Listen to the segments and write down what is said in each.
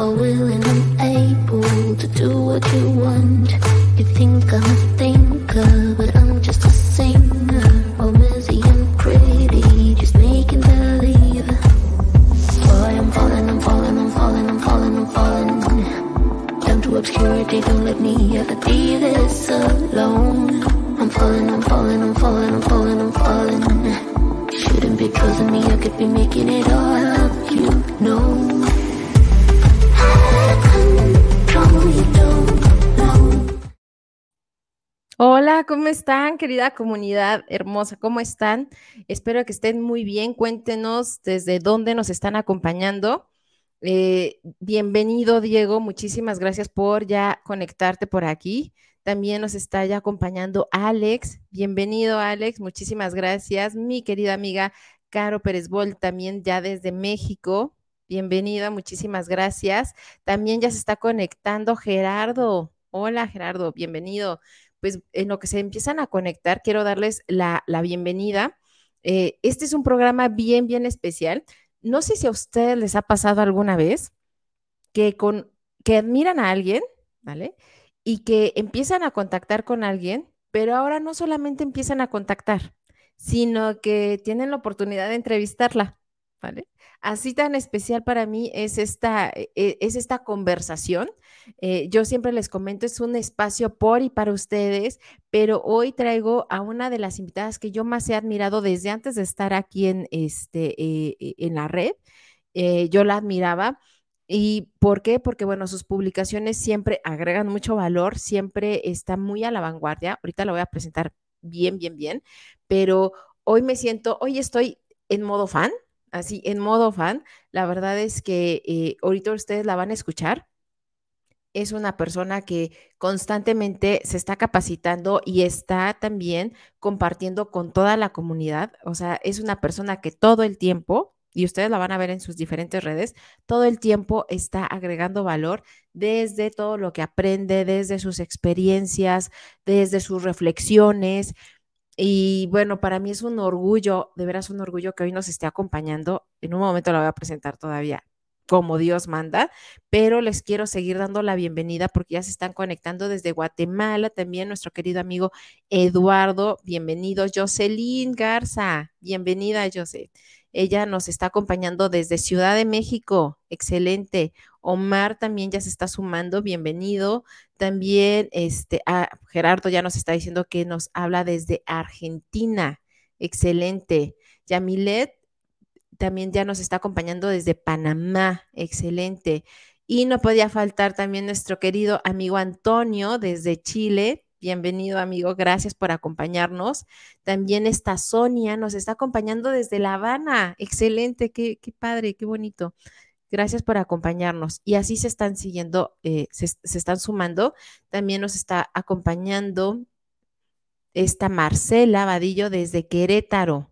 all willing and querida comunidad hermosa? ¿Cómo están? Espero que estén muy bien. Cuéntenos desde dónde nos están acompañando. Eh, bienvenido, Diego. Muchísimas gracias por ya conectarte por aquí. También nos está ya acompañando Alex. Bienvenido, Alex. Muchísimas gracias. Mi querida amiga Caro Pérez Bol, también ya desde México. Bienvenida, muchísimas gracias. También ya se está conectando Gerardo. Hola, Gerardo, bienvenido. Pues en lo que se empiezan a conectar, quiero darles la, bienvenida. Eh, este es un programa bien, bien especial. No sé si a ustedes les ha pasado alguna vez que, con, que admiran a alguien, ¿vale? Y que empiezan a contactar con alguien, pero ahora no solamente empiezan a contactar, sino que tienen la oportunidad de entrevistarla, ¿vale? Así tan especial para mí es esta, e, e, es esta conversación. Eh, yo siempre les comento, es un espacio por y para ustedes, pero hoy traigo a una de las invitadas que yo más he admirado desde antes de estar aquí en, este, eh, e, en la red. Eh, yo la admiraba. ¿Y por qué? Porque, bueno, sus publicaciones siempre agregan mucho valor, siempre está muy a la vanguardia. Ahorita la voy a presentar bien, bien, bien, pero hoy me siento, hoy estoy en modo fan, así en modo fan. La verdad es que eh, ahorita ustedes la van a escuchar. Es una persona que constantemente se está capacitando y está también compartiendo con toda la comunidad. O sea, es una persona que todo el tiempo, y ustedes la van a ver en sus diferentes redes, todo el tiempo está agregando valor desde todo lo que aprende, desde sus experiencias, desde sus reflexiones. Y bueno, para mí es un orgullo, de veras un orgullo que hoy nos esté acompañando. En un momento la voy a presentar todavía como Dios manda, pero les quiero seguir dando la bienvenida porque ya se están conectando desde Guatemala, también nuestro querido amigo Eduardo, bienvenido, Jocelyn Garza, bienvenida José. Ella nos está acompañando desde Ciudad de México, excelente. Omar también ya se está sumando, bienvenido. También este, Gerardo ya nos está diciendo que nos habla desde Argentina, excelente. Yamilet también ya nos está acompañando desde Panamá, excelente. Y no podía faltar también nuestro querido amigo Antonio desde Chile. Bienvenido, amigo. Gracias por acompañarnos. También está Sonia, nos está acompañando desde La Habana. Excelente, qué, padre, qué bonito. Gracias por acompañarnos. Y así se están siguiendo, eh, se, están sumando. También nos está acompañando esta Marcela Vadillo desde Querétaro.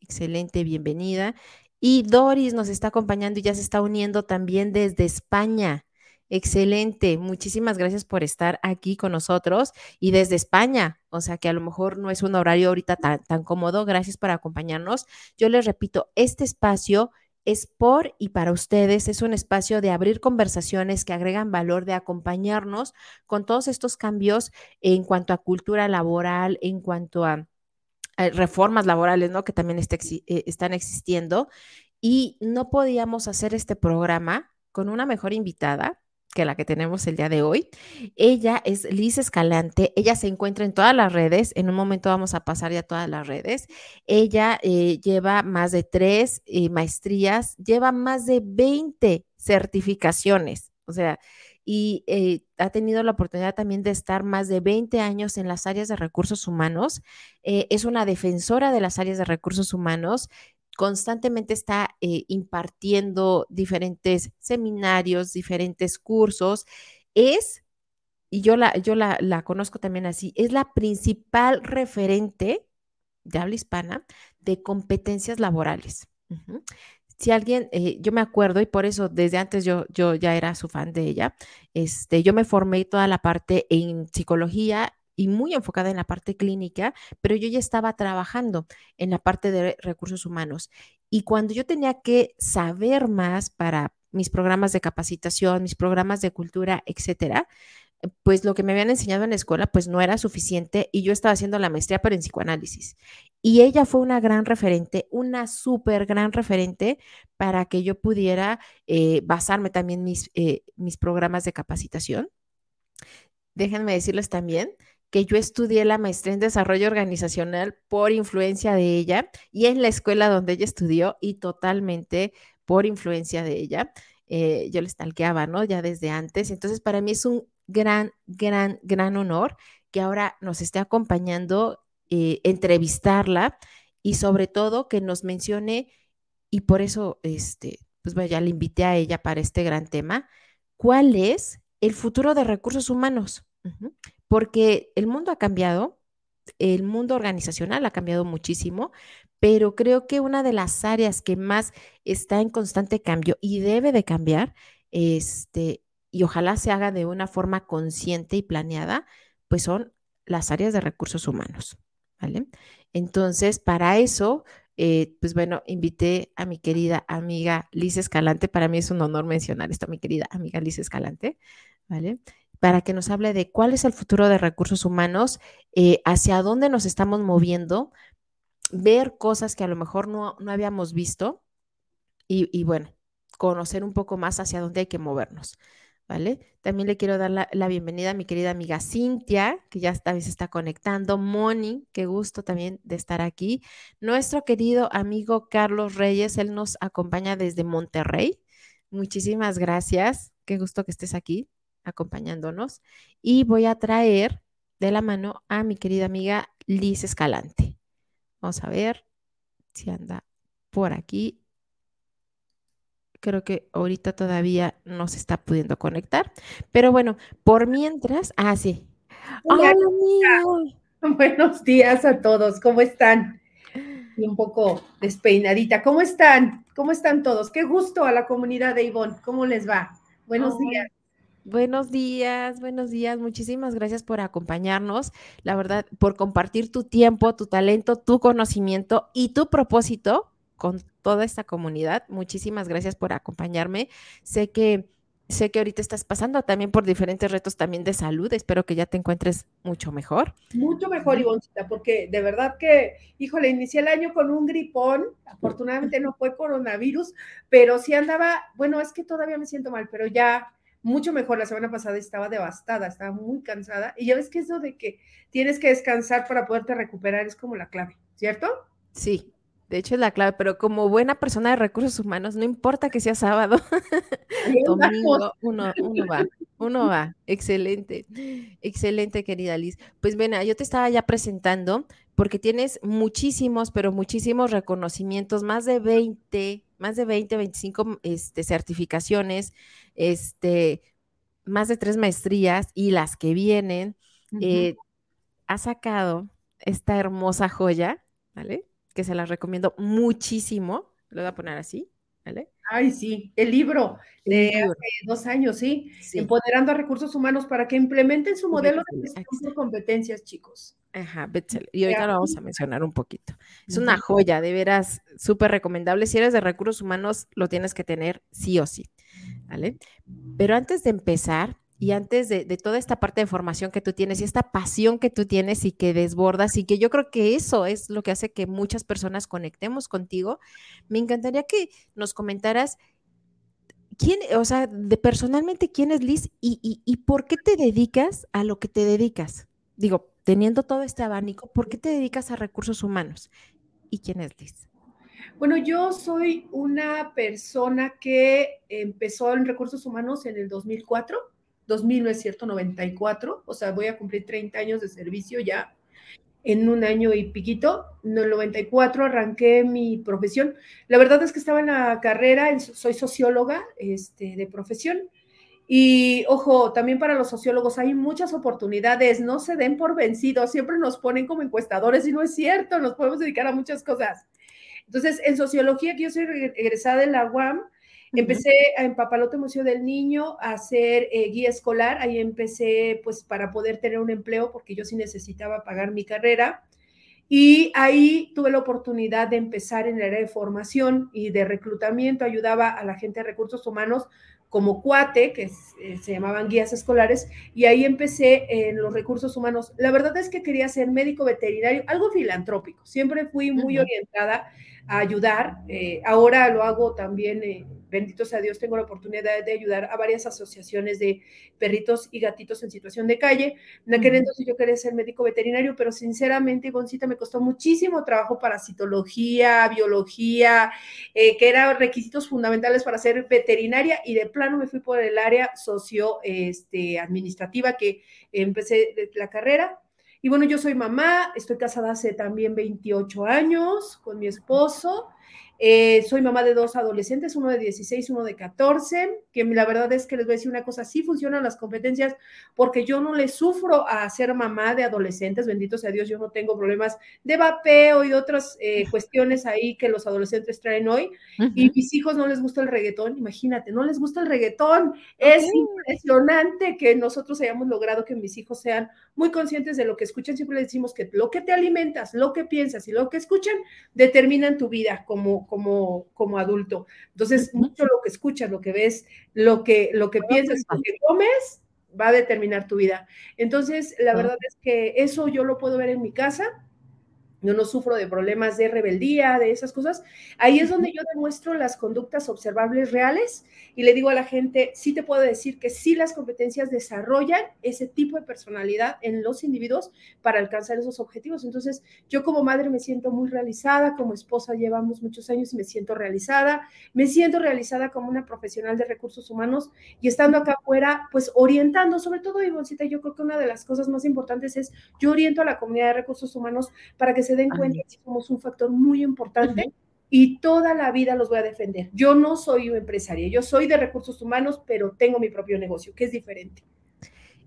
Excelente, bienvenida. Y Doris nos está acompañando y ya se está uniendo también desde España. Excelente, muchísimas gracias por estar aquí con nosotros y desde España, o sea que a lo mejor no es un horario ahorita tan, tan cómodo, gracias por acompañarnos. Yo les repito, este espacio es por y para ustedes, es un espacio de abrir conversaciones que agregan valor, de acompañarnos con todos estos cambios en cuanto a cultura laboral, en cuanto a, reformas laborales, ¿no? Que también eh, están existiendo. Y no podíamos hacer este programa con una mejor invitada, que la que tenemos el día de hoy. Ella es Liz Escalante, ella se encuentra en todas las redes, en un momento vamos a pasar ya todas las redes. Ella eh, lleva más de tres eh, maestrías, lleva más de 20 certificaciones, o sea, y eh, ha tenido la oportunidad también de estar más de 20 años en las áreas de recursos humanos. es una defensora de las áreas de recursos humanos constantemente está eh, impartiendo diferentes seminarios, diferentes cursos. Es, y yo, la, yo la, conozco también así, es la principal referente de habla hispana de competencias laborales. Si alguien, eh, yo me acuerdo y por eso desde antes yo, yo ya era su fan de ella, este, yo me formé toda la parte en psicología y muy enfocada en la parte clínica, pero yo ya estaba trabajando en la parte de recursos humanos. Y cuando yo tenía que saber más para mis programas de capacitación, mis programas de cultura, etcétera, pues lo que me habían enseñado en la escuela pues no era suficiente y yo estaba haciendo la maestría pero en psicoanálisis. Y ella fue una gran referente, una súper gran referente para que yo pudiera eh, basarme también mis, eh, mis programas de capacitación. Déjenme decirles también que yo estudié la maestría en desarrollo organizacional por influencia de ella y en la escuela donde ella estudió y totalmente por influencia de ella. Eh, yo le stalkeaba, ¿no? Ya desde antes. Entonces, para mí es un gran, gran, gran honor que ahora nos esté acompañando, eh, entrevistarla y sobre todo que nos mencione, y por eso, este, pues vaya, le invité a ella para este gran tema, ¿cuál es el futuro de recursos humanos? Porque el mundo ha cambiado, el mundo organizacional ha cambiado muchísimo, pero creo que una de las áreas que más está en constante cambio y debe de cambiar, este, y ojalá se haga de una forma consciente y planeada, pues son las áreas de recursos humanos, ¿vale? Entonces, para eso, eh, pues bueno, invité a mi querida amiga Liz Escalante, para mí es un honor mencionar esto, mi querida amiga Liz Escalante, ¿vale? Para que nos hable de cuál es el futuro de recursos humanos, eh, hacia dónde nos estamos moviendo, ver cosas que a lo mejor no, habíamos visto y, bueno, conocer un poco más hacia dónde hay que movernos. ¿vale? También le quiero dar la, bienvenida a mi querida amiga Cintia, que ya vez se está conectando. Moni, qué gusto también de estar aquí. Nuestro querido amigo Carlos Reyes, él nos acompaña desde Monterrey. Muchísimas gracias. Qué gusto que estés aquí acompañándonos. Y voy a traer de la mano a mi querida amiga Liz Escalante. Vamos a ver si anda por aquí creo que ahorita todavía no se está pudiendo conectar. Pero bueno, por mientras, ah, sí. Hola, Buenos días a todos, ¿cómo están? Y un poco despeinadita. ¿Cómo están? ¿Cómo están todos? Qué gusto a la comunidad de Ivonne. ¿Cómo les va? Buenos días. Buenos días, buenos días. Muchísimas gracias por acompañarnos. La verdad, por compartir tu tiempo, tu talento, tu conocimiento y tu propósito con toda esta comunidad. Muchísimas gracias por acompañarme. Sé que sé que ahorita estás pasando también por diferentes retos también de salud. Espero que ya te encuentres mucho mejor. Mucho mejor, Ivoncita, porque de verdad que, híjole, inicié el año con un gripón. Afortunadamente no fue coronavirus, pero sí andaba, bueno, es que todavía me siento mal, pero ya mucho mejor. La semana pasada estaba devastada, estaba muy cansada. Y ya ves que eso de que tienes que descansar para poderte recuperar es como la clave, ¿cierto? Sí, de hecho, es la clave, pero como buena persona de recursos humanos, no importa que sea sábado, domingo, uno, uno va, uno va. Excelente, excelente, querida Liz. Pues bueno, yo te estaba ya presentando porque tienes muchísimos, pero muchísimos reconocimientos, más de 20, más de 20, 25 este, certificaciones, este, más de tres maestrías y las que vienen. Eh, ha sacado esta hermosa joya, ¿vale? que se las recomiendo muchísimo. Lo voy a poner así, ¿vale? Ay, sí, el libro de hace dos años, ¿sí? Empoderando a recursos humanos para que implementen su modelo de gestión por competencias, chicos. Ajá, Betzel. Y ahorita lo vamos a mencionar un poquito. Es una joya, de veras, súper recomendable. Si eres de recursos humanos, lo tienes que tener sí o sí, ¿vale? Pero antes de empezar, y antes de, toda esta parte de formación que tú tienes y esta pasión que tú tienes y que desbordas y que yo creo que eso es lo que hace que muchas personas conectemos contigo, me encantaría que nos comentaras quién, o sea, de personalmente quién es Liz y, y por qué te dedicas a lo que te dedicas. Digo, teniendo todo este abanico, ¿por qué te dedicas a recursos humanos? ¿Y quién es Liz? Bueno, yo soy una persona que empezó en recursos humanos en el 2004 2000, no es cierto, 94, o sea, voy a cumplir 30 años de servicio ya en un año y piquito. En el 94 arranqué mi profesión. La verdad es que estaba en la carrera, soy socióloga este, de profesión. Y ojo, también para los sociólogos hay muchas oportunidades, no se den por vencidos, siempre nos ponen como encuestadores y no es cierto, nos podemos dedicar a muchas cosas. Entonces, en sociología, que yo soy egresada de la UAM, Empecé en Papalote Museo del Niño a hacer eh, guía escolar. Ahí empecé, pues, para poder tener un empleo, porque yo sí necesitaba pagar mi carrera. Y ahí tuve la oportunidad de empezar en el área de formación y de reclutamiento, ayudaba a la gente de recursos humanos como cuate, que eh, se llamaban guías escolares, y ahí empecé en los recursos humanos. La verdad es que quería ser médico veterinario, algo filantrópico, siempre fui muy orientada a ayudar, eh, ahora lo hago también eh, bendito sea Dios, tengo la oportunidad de ayudar a varias asociaciones de perritos y gatitos en situación de calle. En aquel entonces yo quería ser médico veterinario, pero sinceramente, Ivoncita, me costó muchísimo trabajo para citología, biología, eh, que eran requisitos fundamentales para ser veterinaria y de plano me fui por el área socio este, administrativa que empecé la carrera. Y bueno, yo soy mamá, estoy casada hace también 28 años con mi esposo. Eh, soy mamá de dos adolescentes, uno de 16, uno de 14, que la verdad es que les voy a decir una cosa, sí funcionan las competencias porque yo no le sufro a ser mamá de adolescentes, bendito sea Dios, yo no tengo problemas de vapeo y otras eh, cuestiones ahí que los adolescentes traen hoy. Y mis hijos no les gusta el reggaetón, imagínate, no les gusta el reggaetón. Es impresionante que nosotros hayamos logrado que mis hijos sean muy conscientes de lo que escuchan. Siempre les decimos que lo que te alimentas, lo que piensas y lo que escuchan determinan tu vida como como, como adulto. Entonces, mucho lo que escuchas, lo que ves, lo que, lo que piensas, lo que comes, va a determinar tu vida. Entonces, la verdad es que eso yo lo puedo ver en mi casa yo no sufro de problemas de rebeldía, de esas cosas. Ahí es donde yo demuestro las conductas observables reales y le digo a la gente, sí te puedo decir que sí las competencias desarrollan ese tipo de personalidad en los individuos para alcanzar esos objetivos. Entonces, yo como madre me siento muy realizada, como esposa llevamos muchos años y me siento realizada, me siento realizada como una profesional de recursos humanos y estando acá afuera, pues orientando, sobre todo, Ivoncita, yo creo que una de las cosas más importantes es, yo oriento a la comunidad de recursos humanos para que se den cuenta que somos un factor muy importante y toda la vida los voy a defender. Yo no soy empresaria, yo soy de recursos humanos, pero tengo mi propio negocio, que es diferente.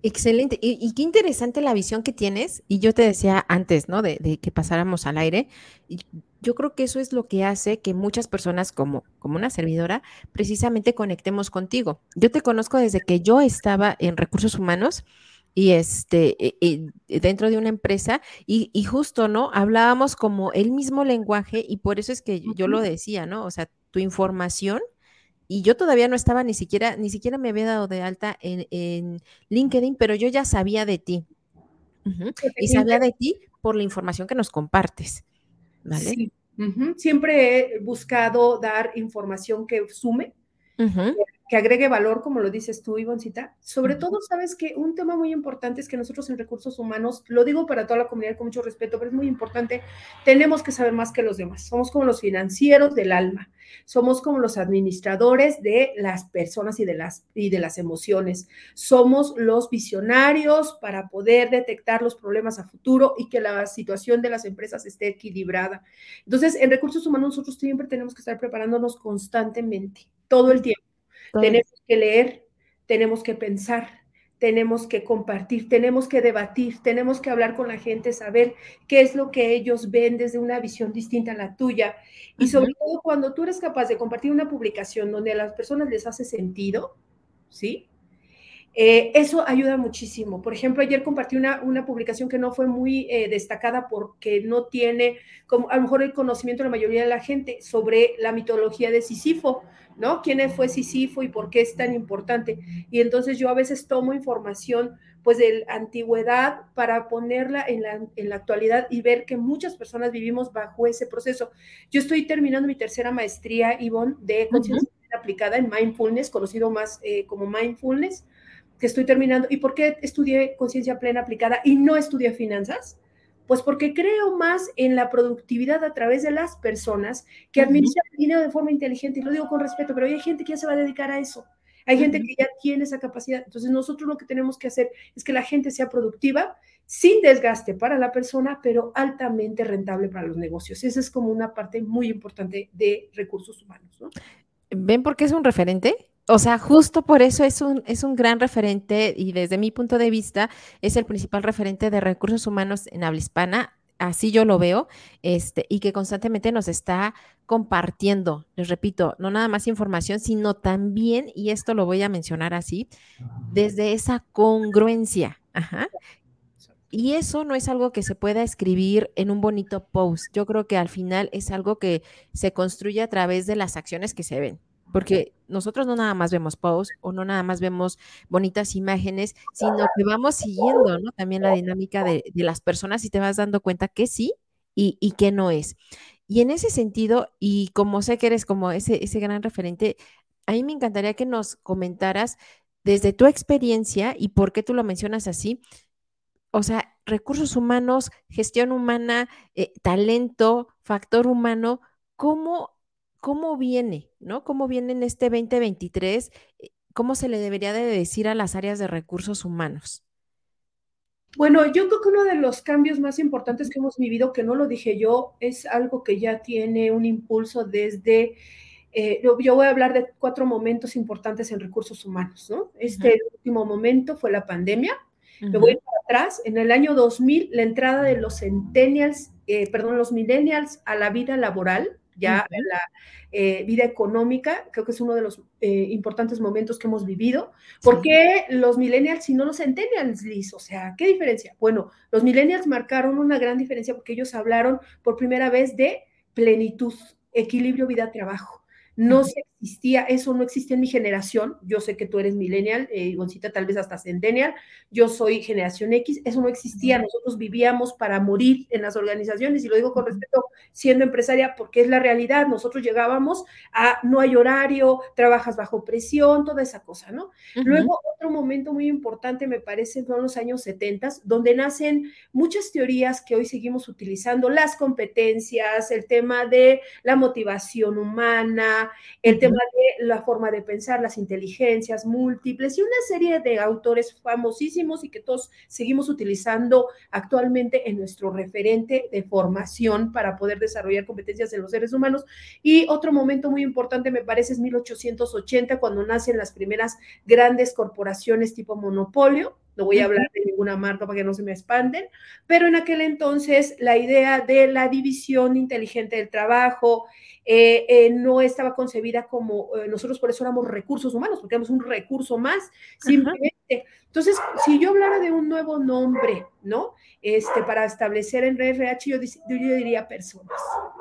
Excelente. Y, qué interesante la visión que tienes. Y yo te decía antes, ¿no? De, que pasáramos al aire. Y yo creo que eso es lo que hace que muchas personas, como, como una servidora, precisamente conectemos contigo. Yo te conozco desde que yo estaba en recursos humanos y este e, e, dentro de una empresa y, justo no hablábamos como el mismo lenguaje y por eso es que yo lo decía no o sea tu información y yo todavía no estaba ni siquiera ni siquiera me había dado de alta en, LinkedIn pero yo ya sabía de ti. Y sabía de ti por la información que nos compartes vale siempre he buscado dar información que sume que agregue valor, como lo dices tú, Ivoncita. Sobre todo, sabes que un tema muy importante es que nosotros en recursos humanos, lo digo para toda la comunidad con mucho respeto, pero es muy importante, tenemos que saber más que los demás. Somos como los financieros del alma, somos como los administradores de las personas y de las, y de las emociones, somos los visionarios para poder detectar los problemas a futuro y que la situación de las empresas esté equilibrada. Entonces, en recursos humanos nosotros siempre tenemos que estar preparándonos constantemente, todo el tiempo tenemos que leer, tenemos que pensar, tenemos que compartir, tenemos que debatir, tenemos que hablar con la gente, saber qué es lo que ellos ven desde una visión distinta a la tuya. Y sobre todo cuando tú eres capaz de compartir una publicación donde a las personas les hace sentido, ¿sí? Eh, eso ayuda muchísimo. Por ejemplo, ayer compartí una, una publicación que no fue muy eh, destacada porque no tiene, como a lo mejor el conocimiento de la mayoría de la gente sobre la mitología de Sísifo, ¿no? ¿Quién fue Sísifo y por qué es tan importante? Y entonces yo a veces tomo información pues de la antigüedad para ponerla en la, en la actualidad y ver que muchas personas vivimos bajo ese proceso. Yo estoy terminando mi tercera maestría, Ivonne, de conciencia aplicada en mindfulness, conocido más eh, como mindfulness que estoy terminando. ¿Y por qué estudié conciencia plena aplicada y no estudié finanzas? Pues porque creo más en la productividad a través de las personas que administran el dinero de forma inteligente. Y lo digo con respeto, pero hay gente que ya se va a dedicar a eso. Hay gente que ya tiene esa capacidad. Entonces nosotros lo que tenemos que hacer es que la gente sea productiva, sin desgaste para la persona, pero altamente rentable para los negocios. Esa es como una parte muy importante de recursos humanos. ¿no? ¿Ven por qué es un referente? O sea, justo por eso es un, es un gran referente y desde mi punto de vista es el principal referente de recursos humanos en habla hispana. Así yo lo veo, este, y que constantemente nos está compartiendo, les repito, no nada más información, sino también, y esto lo voy a mencionar así, desde esa congruencia, ajá, Y eso no es algo que se pueda escribir en un bonito post. Yo creo que al final es algo que se construye a través de las acciones que se ven. Porque nosotros no nada más vemos posts o no nada más vemos bonitas imágenes, sino que vamos siguiendo también la dinámica de, las personas y te vas dando cuenta que sí y, y que no es. Y en ese sentido, y como sé que eres como ese, ese gran referente, a mí me encantaría que nos comentaras desde tu experiencia y por qué tú lo mencionas así, o sea, recursos humanos, gestión humana, eh, talento, factor humano, ¿cómo, ¿cómo viene, no? ¿Cómo viene en este 2023? Eh, ¿Cómo se le debería de decir a las áreas de recursos humanos? Bueno, yo creo que uno de los cambios más importantes que hemos vivido, que no lo dije yo, es algo que ya tiene un impulso desde eh, yo, voy a hablar de cuatro momentos importantes en recursos humanos, ¿no? Este último momento fue la pandemia. Me voy para atrás. En el año 2000, la entrada de los centennials, eh, perdón, los millennials a la vida laboral, ya la eh, vida económica, creo que es uno de los importantes momentos que hemos vivido. ¿Por qué los millennials y no los centennials, Liz? O sea, ¿qué diferencia? Bueno, los millennials marcaron una gran diferencia porque ellos hablaron por primera vez de plenitud, equilibrio vida-trabajo no se existía, eso no existía en mi generación. Yo sé que tú eres millennial, eh, Goncita tal vez hasta centennial. Yo soy generación X, eso no existía. Nosotros vivíamos para morir en las organizaciones y lo digo con respeto siendo empresaria porque es la realidad. Nosotros llegábamos a no hay horario, trabajas bajo presión, toda esa cosa, ¿no? Luego, otro momento muy importante me parece son los años 70, donde nacen muchas teorías que hoy seguimos utilizando, las competencias, el tema de la motivación humana, el tema de la forma de pensar, las inteligencias múltiples y una serie de autores famosísimos y que todos seguimos utilizando actualmente en nuestro referente de formación para poder desarrollar competencias en los seres humanos. Y otro momento muy importante me parece es 1880, cuando nacen las primeras grandes corporaciones tipo monopolio, no voy a hablar de ninguna marca para que no se me expanden, pero en aquel entonces la idea de la división inteligente del trabajo, eh, eh, no estaba concebida como eh, nosotros por eso éramos recursos humanos, porque éramos un recurso más, simplemente. Entonces, si yo hablara de un nuevo nombre, ¿no? Este, para establecer en RH, yo, diría personas.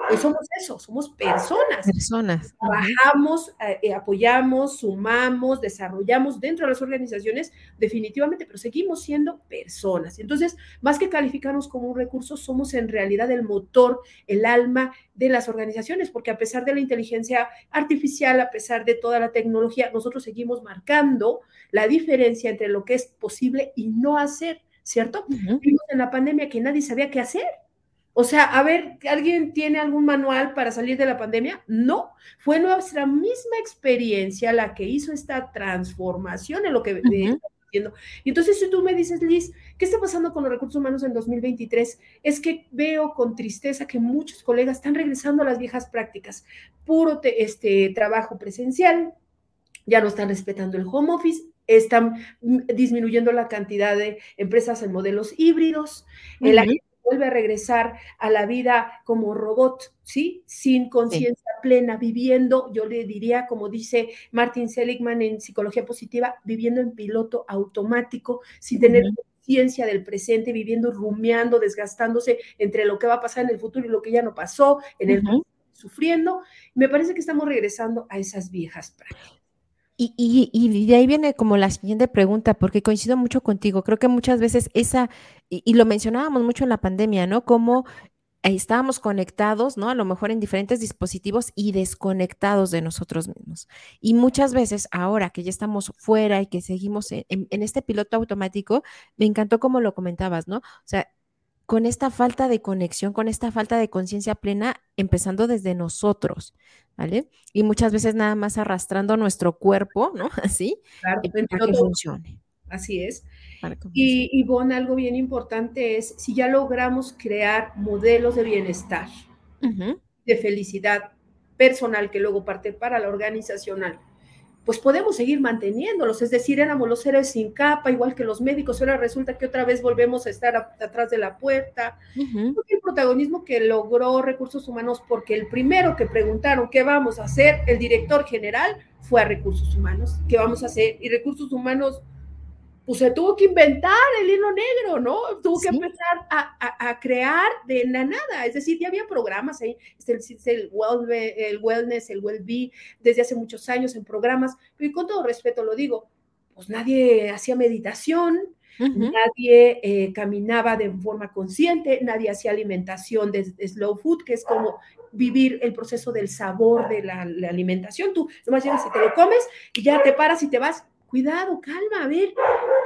Pues somos eso, somos personas. Personas. Trabajamos, apoyamos, sumamos, desarrollamos dentro de las organizaciones, definitivamente, pero seguimos siendo personas. Entonces, más que calificarnos como un recurso, somos en realidad el motor, el alma de las organizaciones, porque a pesar de la inteligencia artificial, a pesar de toda la tecnología, nosotros seguimos marcando la diferencia entre lo que es posible y no hacer, ¿cierto? Vimos en la pandemia que nadie sabía qué hacer. O sea, a ver, ¿alguien tiene algún manual para salir de la pandemia? No, fue nuestra misma experiencia la que hizo esta transformación en lo que y entonces, si tú me dices, Liz, ¿qué está pasando con los recursos humanos en 2023? Es que veo con tristeza que muchos colegas están regresando a las viejas prácticas, puro este, trabajo presencial, ya no están respetando el home office, están disminuyendo la cantidad de empresas en modelos híbridos, vuelve a regresar a la vida como robot, ¿sí? Sin conciencia plena, viviendo, yo le diría, como dice Martin Seligman en Psicología Positiva, viviendo en piloto automático, sin tener conciencia del presente, viviendo, rumiando, desgastándose entre lo que va a pasar en el futuro y lo que ya no pasó, en el sufriendo. Me parece que estamos regresando a esas viejas prácticas. Y, de ahí viene como la siguiente pregunta, porque coincido mucho contigo. Creo que muchas veces esa, y, lo mencionábamos mucho en la pandemia, ¿no? Como estábamos conectados, ¿no? A lo mejor en diferentes dispositivos y desconectados de nosotros mismos. Y muchas veces ahora que ya estamos fuera y que seguimos en, en este piloto automático, me encantó como lo comentabas, ¿no? O sea, con esta falta de conexión, con esta falta de conciencia plena, empezando desde nosotros, ¿vale? Y muchas veces nada más arrastrando nuestro cuerpo, ¿no? Así, para que funcione. Así es. Y, bueno, algo bien importante es, si ya logramos crear modelos de bienestar, de felicidad personal, que luego parte para la organizacional, pues podemos seguir manteniéndolos. Es decir, éramos los héroes sin capa, igual que los médicos, ahora resulta que otra vez volvemos a estar atrás de la puerta. El protagonismo que logró recursos humanos, porque el primero que preguntaron qué vamos a hacer, el director general, fue a recursos humanos, ¿qué vamos a hacer? Y recursos humanos pues se tuvo que inventar el hilo negro, ¿no? Tuvo que empezar a, crear de la nada. Es decir, ya había programas ahí, el, el, el wellness, el well-being, desde hace muchos años en programas, y con todo respeto lo digo, pues nadie hacía meditación, nadie eh, caminaba de forma consciente, nadie hacía alimentación de, slow food, que es como vivir el proceso del sabor de la, alimentación. Tú nomás llegas y te lo comes y ya te paras y te vas cuidado, calma, a ver,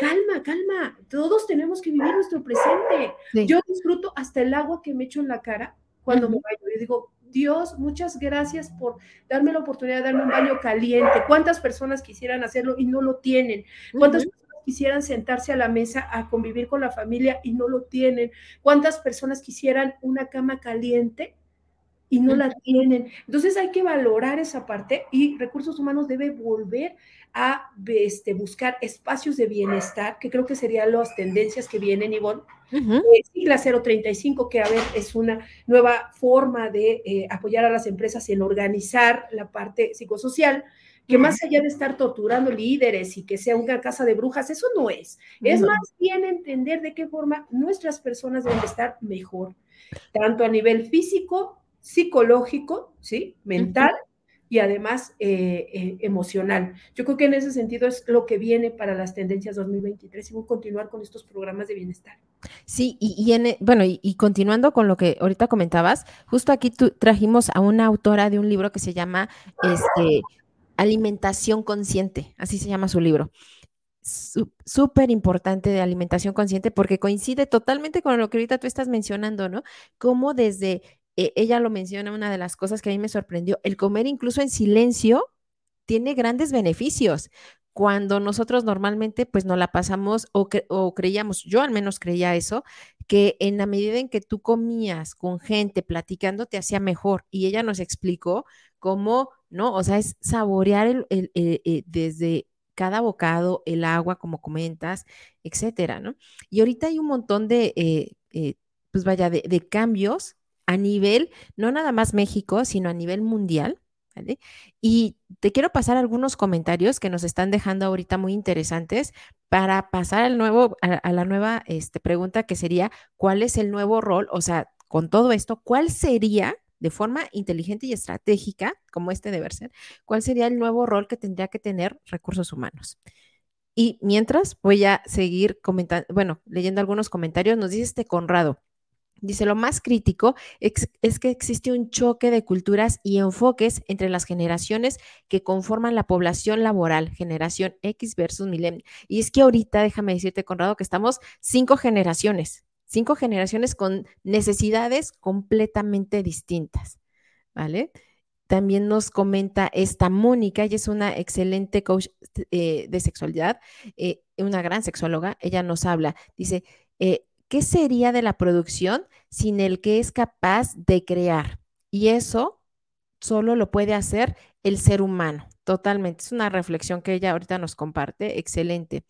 calma, calma. Todos tenemos que vivir nuestro presente. Yo disfruto hasta el agua que me echo en la cara cuando me baño. Yo digo, Dios, muchas gracias por darme la oportunidad de darme un baño caliente. ¿Cuántas personas quisieran hacerlo y no lo tienen? ¿Cuántas personas quisieran sentarse a la mesa a convivir con la familia y no lo tienen? ¿Cuántas personas quisieran una cama caliente y no la tienen. Entonces hay que valorar esa parte y recursos humanos debe volver a este, buscar espacios de bienestar, que creo que serían las tendencias que vienen, Ivonne. Uh sigla 035, que a ver, es una nueva forma de eh, apoyar a las empresas en organizar la parte psicosocial, que más allá de estar torturando líderes y que sea una casa de brujas, eso no es. Es más bien entender de qué forma nuestras personas deben estar mejor, tanto a nivel físico, psicológico, ¿sí? Mental y además eh, eh, emocional. Yo creo que en ese sentido es lo que viene para las tendencias 2023 y voy a continuar con estos programas de bienestar. Sí, y, en, bueno, y, continuando con lo que ahorita comentabas, justo aquí trajimos a una autora de un libro que se llama este, Alimentación Consciente, así se llama su libro súper importante de alimentación consciente porque coincide totalmente con lo que ahorita tú estás mencionando, ¿no? Cómo desde e, ella lo menciona, una de las cosas que a mí me sorprendió, el comer incluso en silencio tiene grandes beneficios. Cuando nosotros normalmente pues no la pasamos o, creíamos, yo al menos creía eso, que en la medida en que tú comías con gente platicando te hacía mejor. Y ella nos explicó cómo, ¿no? O sea, es saborear el, eh, eh, desde cada bocado, el agua, como comentas, etcétera, ¿no? Y ahorita hay un montón de, eh, pues vaya, de cambios a nivel, no nada más México, sino a nivel mundial. Y te quiero pasar algunos comentarios que nos están dejando ahorita muy interesantes para pasar al nuevo, a, la nueva este, pregunta que sería, ¿cuál es el nuevo rol? O sea, con todo esto, ¿cuál sería de forma inteligente y estratégica, como este debe ser, cuál sería el nuevo rol que tendría que tener recursos humanos? Y mientras voy a seguir comentando, bueno, leyendo algunos comentarios, nos dice este Conrado, Dice, lo más crítico es, que existe un choque de culturas y enfoques entre las generaciones que conforman la población laboral, generación X versus millennial. Y es que ahorita, déjame decirte, Conrado, que estamos cinco generaciones, cinco generaciones con necesidades completamente distintas, ¿vale? También nos comenta esta Mónica, ella es una excelente coach eh, de sexualidad, eh, una gran sexóloga, ella nos habla, dice, eh, ¿qué sería de la producción sin el que es capaz de crear? Y eso solo lo puede hacer el ser humano, totalmente. Es una reflexión que ella ahorita nos comparte, excelente.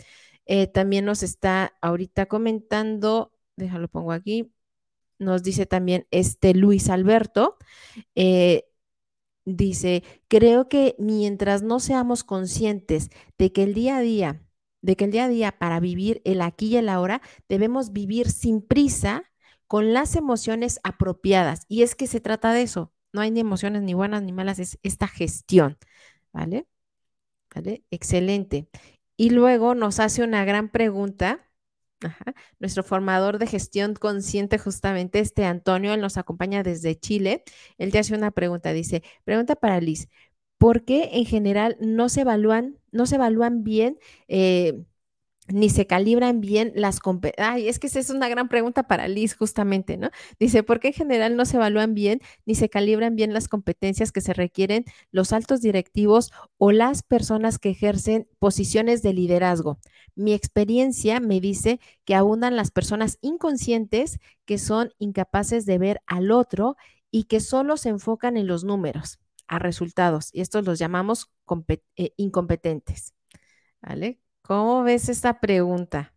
Eh, también nos está ahorita comentando, déjalo pongo aquí, nos dice también este Luis Alberto, eh, dice, creo que mientras no seamos conscientes de que el día a día de que el día a día para vivir el aquí y el ahora debemos vivir sin prisa con las emociones apropiadas. Y es que se trata de eso. No hay ni emociones ni buenas ni malas, es esta gestión. ¿Vale? ¿Vale? Excelente. Y luego nos hace una gran pregunta. Nuestro formador de gestión consciente, justamente este Antonio, él nos acompaña desde Chile. Él te hace una pregunta, dice, pregunta para Liz, ¿por qué en general no se evalúan, no se evalúan bien? Eh, ni se calibran bien las competencias. Ay, es que esa es una gran pregunta para Liz, justamente, ¿no? Dice, ¿por qué en general no se evalúan bien ni se calibran bien las competencias que se requieren los altos directivos o las personas que ejercen posiciones de liderazgo? Mi experiencia me dice que abundan las personas inconscientes que son incapaces de ver al otro y que solo se enfocan en los números a resultados y estos los llamamos eh, incompetentes. ¿Vale? ¿Cómo ves esta pregunta?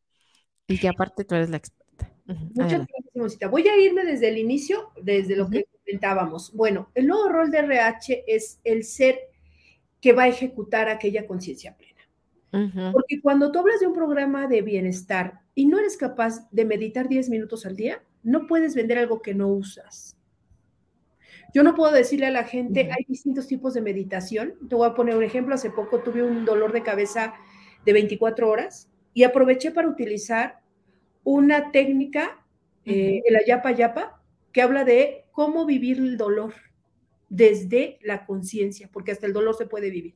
Y que aparte tú eres la experta. Muchas gracias, Voy a irme desde el inicio, desde lo que comentábamos. Bueno, el nuevo rol de RH es el ser que va a ejecutar aquella conciencia plena. Porque cuando tú hablas de un programa de bienestar y no eres capaz de meditar 10 minutos al día, no puedes vender algo que no usas. Yo no puedo decirle a la gente, hay distintos tipos de meditación. Te voy a poner un ejemplo. Hace poco tuve un dolor de cabeza de 24 horas y aproveché para utilizar una técnica, eh, el ayapa yapa, que habla de cómo vivir el dolor desde la conciencia, porque hasta el dolor se puede vivir.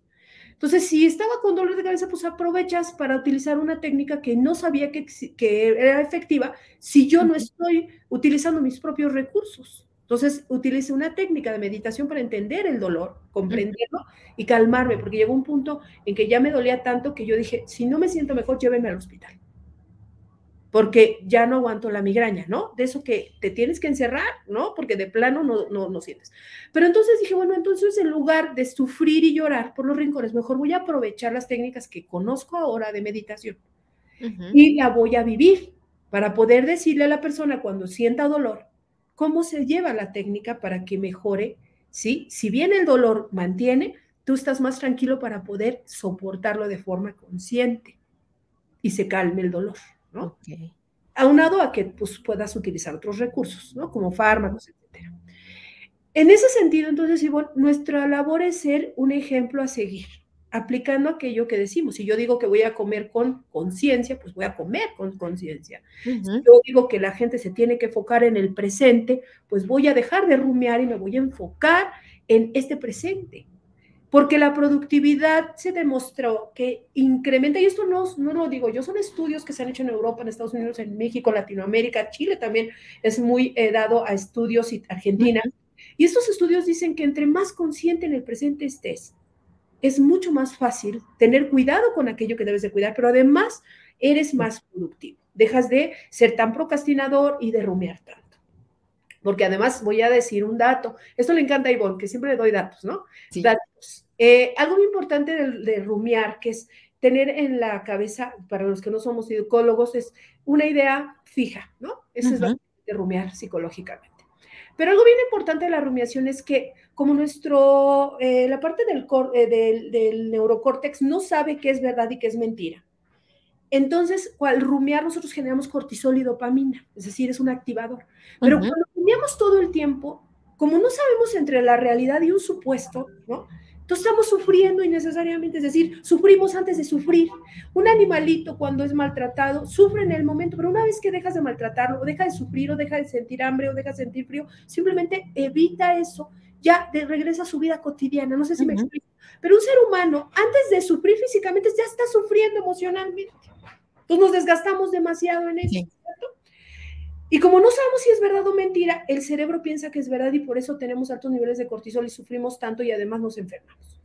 Entonces, si estaba con dolor de cabeza, pues aprovechas para utilizar una técnica que no sabía que, que era efectiva si yo no estoy utilizando mis propios recursos. Entonces, utilicé una técnica de meditación para entender el dolor, comprenderlo y calmarme, porque llegó un punto en que ya me dolía tanto que yo dije, si no me siento mejor, llévenme al hospital porque ya no aguanto la migraña, ¿no? De eso que te tienes que encerrar, ¿no? Porque de plano no, no, no sientes. Pero entonces dije, bueno, entonces en lugar de sufrir y llorar por los rincones, mejor voy a aprovechar las técnicas que conozco ahora de meditación y la voy a vivir para poder decirle a la persona cuando sienta dolor cómo se lleva la técnica para que mejore, ¿sí? Si bien el dolor mantiene, tú estás más tranquilo para poder soportarlo de forma consciente y se calme el dolor. ¿no? Aunado a que pues, puedas utilizar otros recursos, ¿no? Como fármacos, etc. En ese sentido, entonces, Ivonne, nuestra labor es ser un ejemplo a seguir, aplicando aquello que decimos. Si yo digo que voy a comer con conciencia, pues voy a comer con conciencia. Si yo digo que la gente se tiene que enfocar en el presente, pues voy a dejar de rumiar y me voy a enfocar en este presente porque la productividad se demostró que incrementa, y esto no, no lo digo yo, son estudios que se han hecho en Europa, en Estados Unidos, en México, Latinoamérica, Chile también es muy eh, dado a estudios, y Argentina, y estos estudios dicen que entre más consciente en el presente estés, es mucho más fácil tener cuidado con aquello que debes de cuidar, pero además eres más productivo, dejas de ser tan procrastinador y de rumiar tanto. Porque además voy a decir un dato, esto le encanta a Ivonne, que siempre le doy datos, ¿no? Datos eh, algo muy importante de, rumiar, que es tener en la cabeza, para los que no somos psicólogos, es una idea fija, ¿no? Eso es lo de rumiar psicológicamente. Pero algo bien importante de la rumiación es que como nuestro, eh, la parte del, eh, del, del, neurocórtex no sabe qué es verdad y qué es mentira. Entonces, al rumiar nosotros generamos cortisol y dopamina, es decir, es un activador. Pero cuando rumiamos todo el tiempo, como no sabemos entre la realidad y un supuesto, ¿no? Entonces estamos sufriendo innecesariamente, es decir, sufrimos antes de sufrir. Un animalito cuando es maltratado sufre en el momento, pero una vez que dejas de maltratarlo, o deja de sufrir, o deja de sentir hambre, o deja de sentir frío, simplemente evita eso, ya de, regresa a su vida cotidiana. No sé si me explico. Pero un ser humano, antes de sufrir físicamente, ya está sufriendo emocionalmente. Entonces nos desgastamos demasiado en eso. Y como no sabemos si es verdad o mentira, el cerebro piensa que es verdad y por eso tenemos altos niveles de cortisol y sufrimos tanto y además nos enfermamos.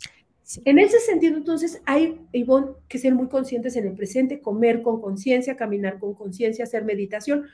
En ese sentido, entonces, hay, Ivonne, que ser muy conscientes en el presente, comer con conciencia, caminar con conciencia, hacer meditación.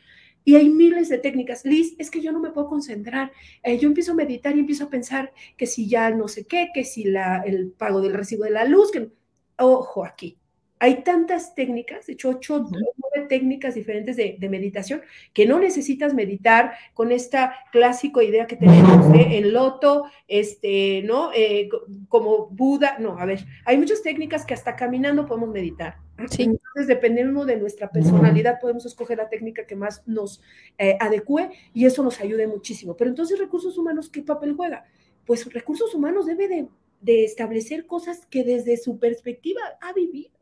Y hay miles de técnicas. Liz, es que yo no me puedo concentrar. Eh, yo empiezo a meditar y empiezo a pensar que si ya no sé qué, que si la, el pago del recibo de la luz, que... Ojo aquí, hay tantas técnicas, de hecho, ocho, nueve técnicas diferentes de, meditación, que no necesitas meditar con esta clásica idea que tenemos de en loto, este, ¿no? Eh, como Buda, no, a ver, hay muchas técnicas que hasta caminando podemos meditar. Entonces, dependiendo de nuestra personalidad, podemos escoger la técnica que más nos eh, adecue y eso nos ayude muchísimo. Pero entonces, recursos humanos, ¿qué papel juega? Pues recursos humanos debe de, de establecer cosas que desde su perspectiva ha vivido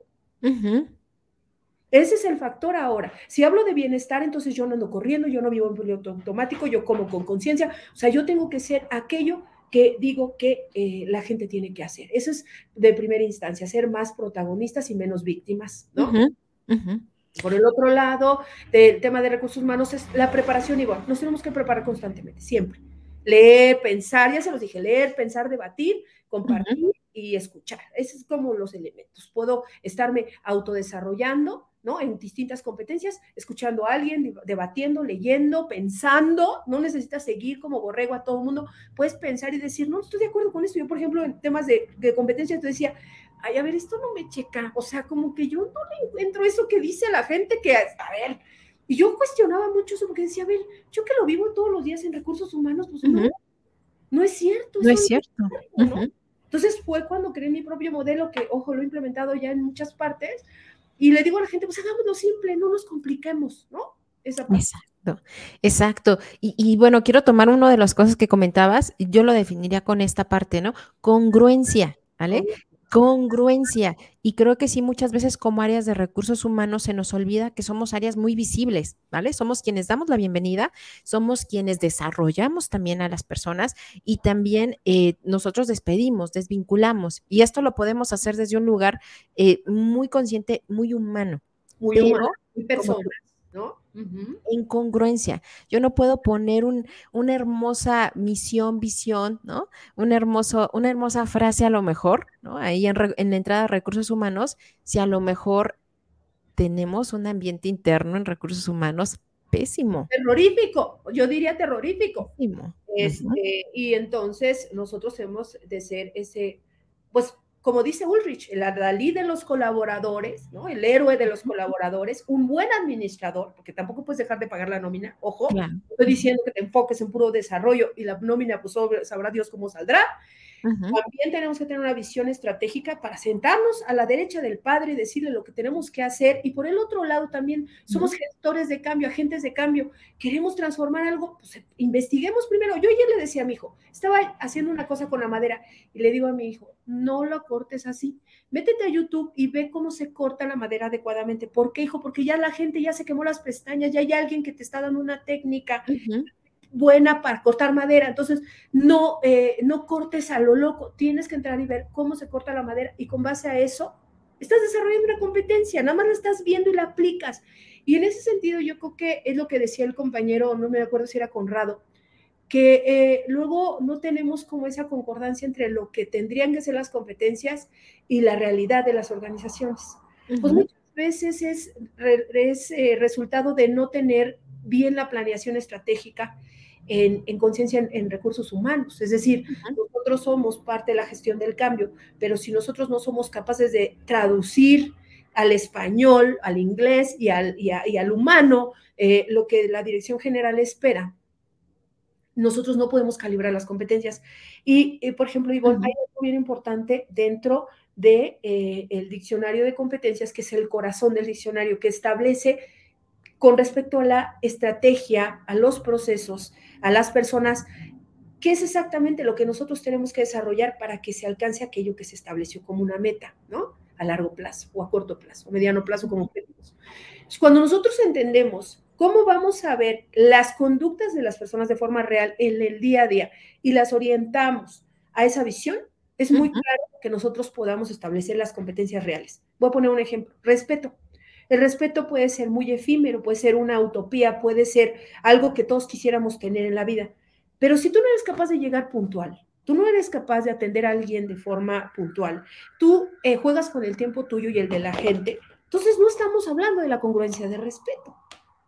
ese es el factor ahora. Si hablo de bienestar, entonces yo no ando corriendo, yo no vivo en piloto automático, yo como con conciencia. O sea, yo tengo que ser aquello que digo que eh, la gente tiene que hacer. Eso es de primera instancia, ser más protagonistas y menos víctimas, ¿no? Por el otro lado, del tema de recursos humanos es la preparación igual. Nos tenemos que preparar constantemente, siempre. Leer, pensar, ya se los dije, leer, pensar, debatir, compartir y escuchar. Esos es como los elementos. Puedo estarme autodesarrollando, ¿no? En distintas competencias, escuchando a alguien, debatiendo, leyendo, pensando. No necesitas seguir como borrego a todo el mundo. Puedes pensar y decir, no, estoy de acuerdo con esto. Yo, por ejemplo, en temas de, de competencia, te decía, ay, a ver, esto no me checa. O sea, como que yo no le encuentro eso que dice la gente que, a ver, y yo cuestionaba mucho eso porque decía, a ver, yo que lo vivo todos los días en recursos humanos, pues no, no es cierto. No es cierto. Entonces fue cuando creé mi propio modelo, que, ojo, lo he implementado ya en muchas partes, y le digo a la gente, pues hagámoslo simple, no nos compliquemos, ¿no? Esa Exacto, exacto. Y, y, bueno, quiero tomar una de las cosas que comentabas, yo lo definiría con esta parte, ¿no? Congruencia, ¿vale? Congruencia. Y creo que sí, muchas veces como áreas de recursos humanos se nos olvida que somos áreas muy visibles, ¿vale? Somos quienes damos la bienvenida, somos quienes desarrollamos también a las personas y también eh, nosotros despedimos, desvinculamos. Y esto lo podemos hacer desde un lugar eh, muy consciente, muy humano. Muy humano, muy personal. ¿No? Incongruencia. Yo no puedo poner una hermosa misión, visión, ¿no? Un hermoso, una hermosa frase a lo mejor, ¿no? Ahí en, en, la entrada de recursos humanos, si a lo mejor tenemos un ambiente interno en recursos humanos pésimo. Terrorífico, yo diría terrorífico. Este, Y entonces nosotros hemos de ser ese, pues como dice Ulrich, el adalí de los colaboradores, ¿no? El héroe de los colaboradores, un buen administrador, porque tampoco puedes dejar de pagar la nómina, ojo, estoy diciendo que te enfoques en puro desarrollo y la nómina, pues sabrá Dios cómo saldrá, también tenemos que tener una visión estratégica para sentarnos a la derecha del padre y decirle lo que tenemos que hacer. Y por el otro lado también somos gestores de cambio, agentes de cambio. Queremos transformar algo, pues investiguemos primero. Yo ayer le decía a mi hijo, estaba haciendo una cosa con la madera y le digo a mi hijo, no lo cortes así. Métete a YouTube y ve cómo se corta la madera adecuadamente. ¿Por qué, hijo? Porque ya la gente ya se quemó las pestañas, ya hay alguien que te está dando una técnica buena para cortar madera. Entonces, no, eh, no cortes a lo loco, tienes que entrar y ver cómo se corta la madera y con base a eso estás desarrollando una competencia, nada más la estás viendo y la aplicas. Y en ese sentido, yo creo que es lo que decía el compañero, no me acuerdo si era Conrado, que eh, luego no tenemos como esa concordancia entre lo que tendrían que ser las competencias y la realidad de las organizaciones. Pues muchas veces es, es eh, resultado de no tener bien la planeación estratégica, en, conciencia en, recursos humanos. Es decir, nosotros somos parte de la gestión del cambio, pero si nosotros no somos capaces de traducir al español, al inglés y al, y al humano eh, lo que la dirección general espera, nosotros no podemos calibrar las competencias. Y, eh, por ejemplo, Ivonne, hay algo bien importante dentro del de, eh, el diccionario de competencias, que es el corazón del diccionario, que establece con respecto a la estrategia, a los procesos, a las personas, qué es exactamente lo que nosotros tenemos que desarrollar para que se alcance aquello que se estableció como una meta, ¿no? A largo plazo o a corto plazo, o mediano plazo como objetivos. Cuando nosotros entendemos cómo vamos a ver las conductas de las personas de forma real en el día a día y las orientamos a esa visión, es muy claro que nosotros podamos establecer las competencias reales. Voy a poner un ejemplo, respeto. El respeto puede ser muy efímero, puede ser una utopía, puede ser algo que todos quisiéramos tener en la vida. Pero si tú no eres capaz de llegar puntual, tú no eres capaz de atender a alguien de forma puntual, tú eh, juegas con el tiempo tuyo y el de la gente, entonces no estamos hablando de la congruencia de respeto.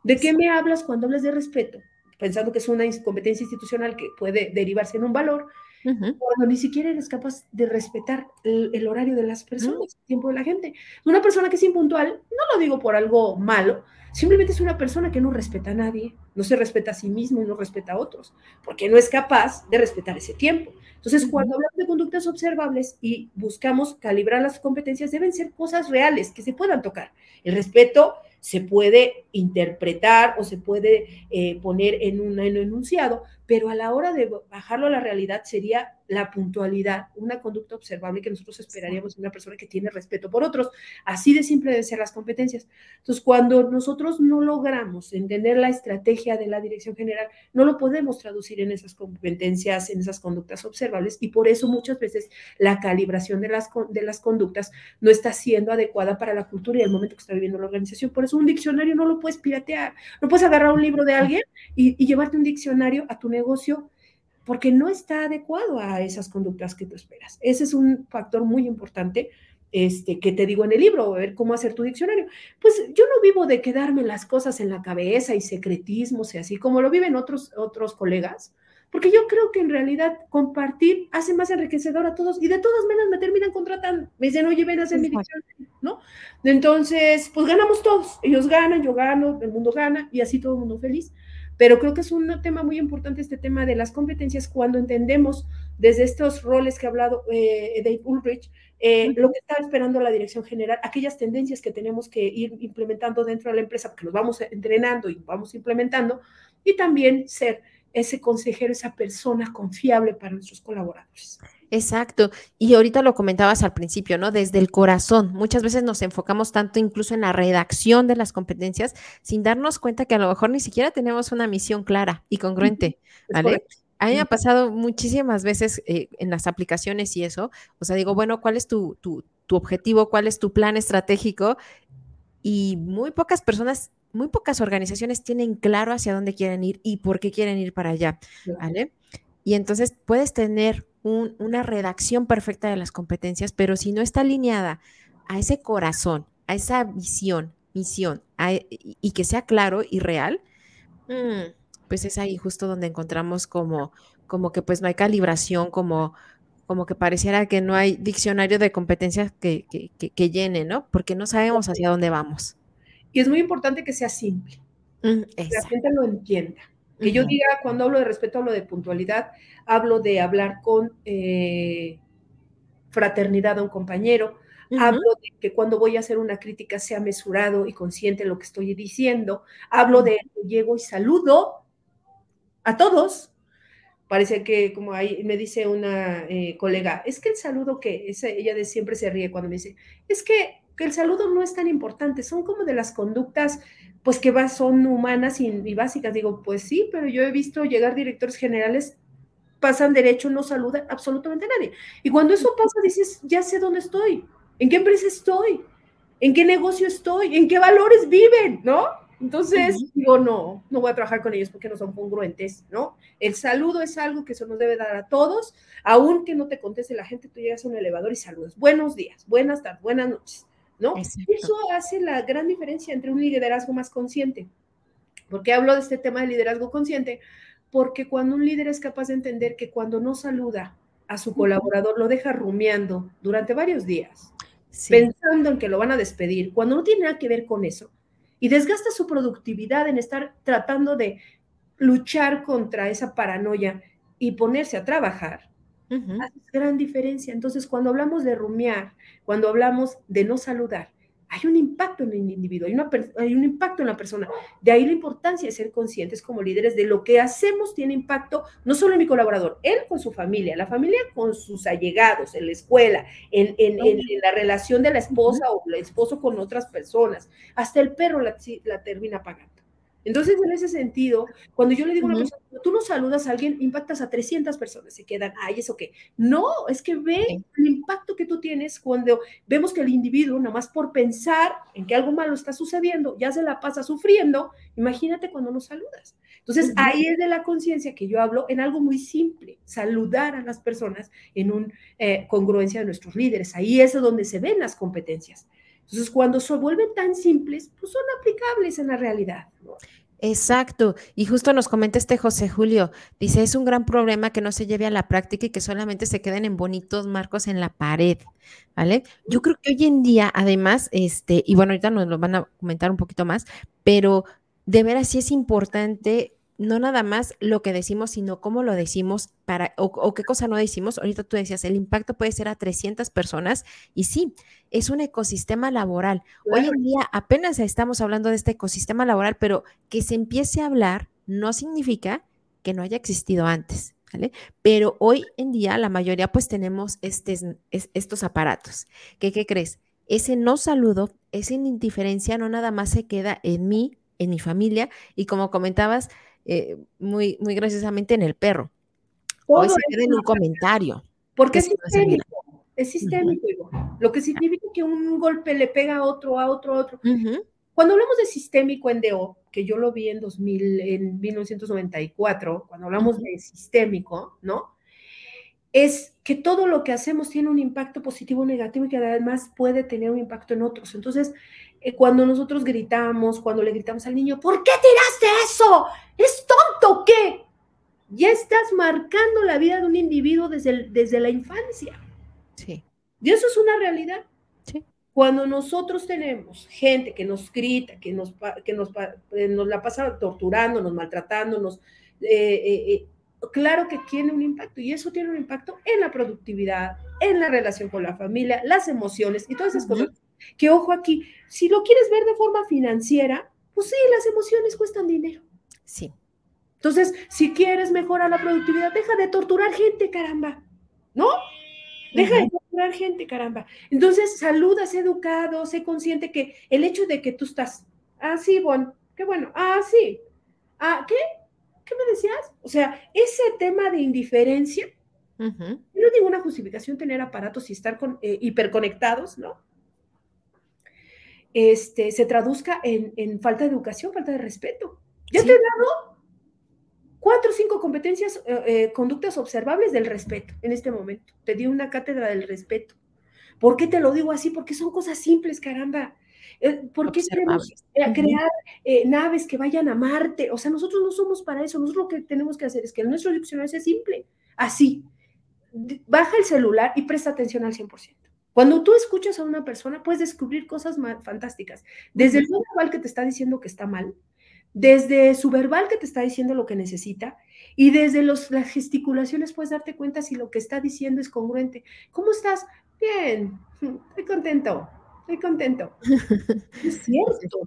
¿De qué me hablas cuando hablas de respeto? Pensando que es una competencia institucional que puede derivarse en un valor, cuando ni siquiera eres capaz de respetar el, horario de las personas, el tiempo de la gente. Una persona que es impuntual, no lo digo por algo malo, simplemente es una persona que no respeta a nadie, no se respeta a sí mismo y no respeta a otros, porque no es capaz de respetar ese tiempo. Entonces, cuando hablamos de conductas observables y buscamos calibrar las competencias, deben ser cosas reales que se puedan tocar. El respeto se puede interpretar o se puede eh, poner en un enunciado, pero a la hora de bajarlo a la realidad sería la puntualidad, una conducta observable que nosotros esperaríamos de una persona que tiene respeto por otros. Así de simple deben ser las competencias. Entonces, cuando nosotros no logramos entender la estrategia de la dirección general, no lo podemos traducir en esas competencias, en esas conductas observables, y por eso muchas veces la calibración de las, de las conductas no está siendo adecuada para la cultura y el momento que está viviendo la organización. Por eso un diccionario no lo puedes piratear, no puedes agarrar un libro de alguien y, y llevarte un diccionario a tu negocio porque no está adecuado a esas conductas que tú esperas. Ese es un factor muy importante este, que te digo en el libro, a ver cómo hacer tu diccionario. Pues yo no vivo de quedarme las cosas en la cabeza y secretismos y así como lo viven otros, otros colegas, porque yo creo que en realidad compartir hace más enriquecedor a todos y de todas maneras me terminan contratando. Me dicen, oye, ven a hacer mi diccionario, ¿no? Entonces, pues ganamos todos. Ellos ganan, yo gano, el mundo gana y así todo el mundo feliz. Pero creo que es un tema muy importante este tema de las competencias cuando entendemos desde estos roles que ha hablado eh, Dave Ulrich, eh, lo que está esperando la dirección general, aquellas tendencias que tenemos que ir implementando dentro de la empresa, porque nos vamos entrenando y vamos implementando, y también ser ese consejero, esa persona confiable para nuestros colaboradores. Exacto. Y ahorita lo comentabas al principio, ¿no? Desde el corazón. Muchas veces nos enfocamos tanto incluso en la redacción de las competencias sin darnos cuenta que a lo mejor ni siquiera tenemos una misión clara y congruente, ¿vale? A mí me ha pasado muchísimas veces eh, en las aplicaciones y eso. O sea, digo, bueno, ¿cuál es tu, tu, tu objetivo? ¿Cuál es tu plan estratégico? Y muy pocas personas muy pocas organizaciones tienen claro hacia dónde quieren ir y por qué quieren ir para allá, ¿vale? Y entonces puedes tener una redacción perfecta de las competencias, pero si no está alineada a ese corazón, a esa visión, misión, y, que sea claro y real, mm, pues es ahí justo donde encontramos como, como que pues no hay calibración, como, como que pareciera que no hay diccionario de competencias que, que llene, ¿no? Porque no sabemos hacia dónde vamos. Y es muy importante que sea simple, mm, que la gente lo entienda. Que yo diga, cuando hablo de respeto, hablo de puntualidad, hablo de hablar con eh, fraternidad a un compañero, hablo de que cuando voy a hacer una crítica sea mesurado y consciente de lo que estoy diciendo, hablo de que llego y saludo a todos. Parece que, como ahí me dice una eh, colega, es que el saludo que, ella de siempre se ríe cuando me dice, es que que el saludo no es tan importante, son como de las conductas pues que va, son humanas y, básicas. Digo, pues sí, pero yo he visto llegar directores generales, pasan derecho, no saludan absolutamente a nadie. Y cuando eso pasa, dices, ya sé dónde estoy, en qué empresa estoy, en qué negocio estoy, en qué valores viven, ¿no? Entonces, digo, no, no voy a trabajar con ellos porque no son congruentes, ¿no? El saludo es algo que se nos debe dar a todos, aunque no te conteste la gente, tú llegas a un elevador y saludas. Buenos días, buenas tardes, buenas noches. ¿No? Eso hace la gran diferencia entre un liderazgo más consciente. ¿Por qué hablo de este tema de liderazgo consciente? Porque cuando un líder es capaz de entender que cuando no saluda a su colaborador, lo deja rumiando durante varios días, pensando en que lo van a despedir, cuando no tiene nada que ver con eso, y desgasta su productividad en estar tratando de luchar contra esa paranoia y ponerse a trabajar, Hace gran diferencia. Entonces, cuando hablamos de rumiar, cuando hablamos de no saludar, hay un impacto en el individuo, hay, hay, un impacto en la persona. De ahí la importancia de ser conscientes como líderes de lo que hacemos tiene impacto no solo en mi colaborador, él con su familia, la familia con sus allegados, en la escuela, en, en, la relación de la esposa o el esposo con otras personas. Hasta el perro la, la termina pagando. Entonces, en ese sentido, cuando yo le digo a una persona, tú no saludas a alguien, impactas a 300 personas, se quedan, ay, ¿eso qué? No, es que ve el impacto que tú tienes cuando vemos que el individuo, nada más por pensar en que algo malo está sucediendo, ya se la pasa sufriendo, imagínate cuando no saludas. Entonces, ahí es de la conciencia que yo hablo en algo muy simple, saludar a las personas en una eh, congruencia de nuestros líderes. Ahí es donde se ven las competencias. Entonces, cuando se vuelven tan simples, pues son aplicables en la realidad. Exacto. Y justo nos comenta este José Julio. Dice, es un gran problema que no se lleve a la práctica y que solamente se queden en bonitos marcos en la pared. ¿Vale? Yo creo que hoy en día, además, este, y bueno, ahorita nos lo van a comentar un poquito más, pero de veras sí es importante no nada más lo que decimos, sino cómo lo decimos para, o, qué cosa no decimos. Ahorita tú decías, el impacto puede ser a 300 personas y sí, es un ecosistema laboral. Hoy en día apenas estamos hablando de este ecosistema laboral, pero que se empiece a hablar no significa que no haya existido antes. ¿Vale? Pero hoy en día la mayoría pues tenemos estos aparatos. ¿Qué, ¿Qué crees? Ese no saludo, esa indiferencia no nada más se queda en mí, en mi familia y como comentabas, eh, muy, muy graciosamente en el perro. Hoy se queda en un comentario. Porque es sistémico, es sistémico. Lo que significa que un golpe le pega a otro, a otro, a otro. Cuando hablamos de sistémico en DO, que yo lo vi en 2000, en 1994, cuando hablamos de sistémico, ¿no? Es que todo lo que hacemos tiene un impacto positivo o negativo y que además puede tener un impacto en otros. Entonces, cuando nosotros gritamos, cuando le gritamos al niño, ¿por qué tiraste eso? ¿Es tonto qué? Ya estás marcando la vida de un individuo desde, desde la infancia. Sí. Y eso es una realidad. Sí. Cuando nosotros tenemos gente que nos grita, que nos, que nos, eh, nos la pasa torturándonos, maltratándonos, eh, claro que tiene un impacto y eso tiene un impacto en la productividad, en la relación con la familia, las emociones y todas esas cosas. Que ojo aquí, si lo quieres ver de forma financiera, pues sí, las emociones cuestan dinero. Sí. Entonces, si quieres mejorar la productividad, deja de torturar gente, caramba, ¿no? Deja de torturar gente, caramba. Entonces, saluda, sé educado, sé consciente que el hecho de que tú estás, ah, sí, bueno, qué bueno, ah, sí, ah, ¿qué? ¿Qué me decías? O sea, ese tema de indiferencia, no digo una justificación tener aparatos y estar con, eh, hiperconectados, ¿no? Este, se traduzca en, falta de educación, falta de respeto. Ya te he dado cuatro o cinco competencias, eh, eh, conductas observables del respeto en este momento. Te di una cátedra del respeto. ¿Por qué te lo digo así? Porque son cosas simples, caramba. Eh, ¿Por qué queremos crear eh, naves que vayan a Marte? O sea, nosotros no somos para eso. Nosotros lo que tenemos que hacer es que nuestro diccionario sea simple. Así. Baja el celular y presta atención al 100%. Cuando tú escuchas a una persona, puedes descubrir cosas fantásticas. Desde el verbal que te está diciendo que está mal, desde su verbal que te está diciendo lo que necesita, y desde los, las gesticulaciones puedes darte cuenta si lo que está diciendo es congruente. ¿Cómo estás? Bien, estoy contento estoy contento. es cierto.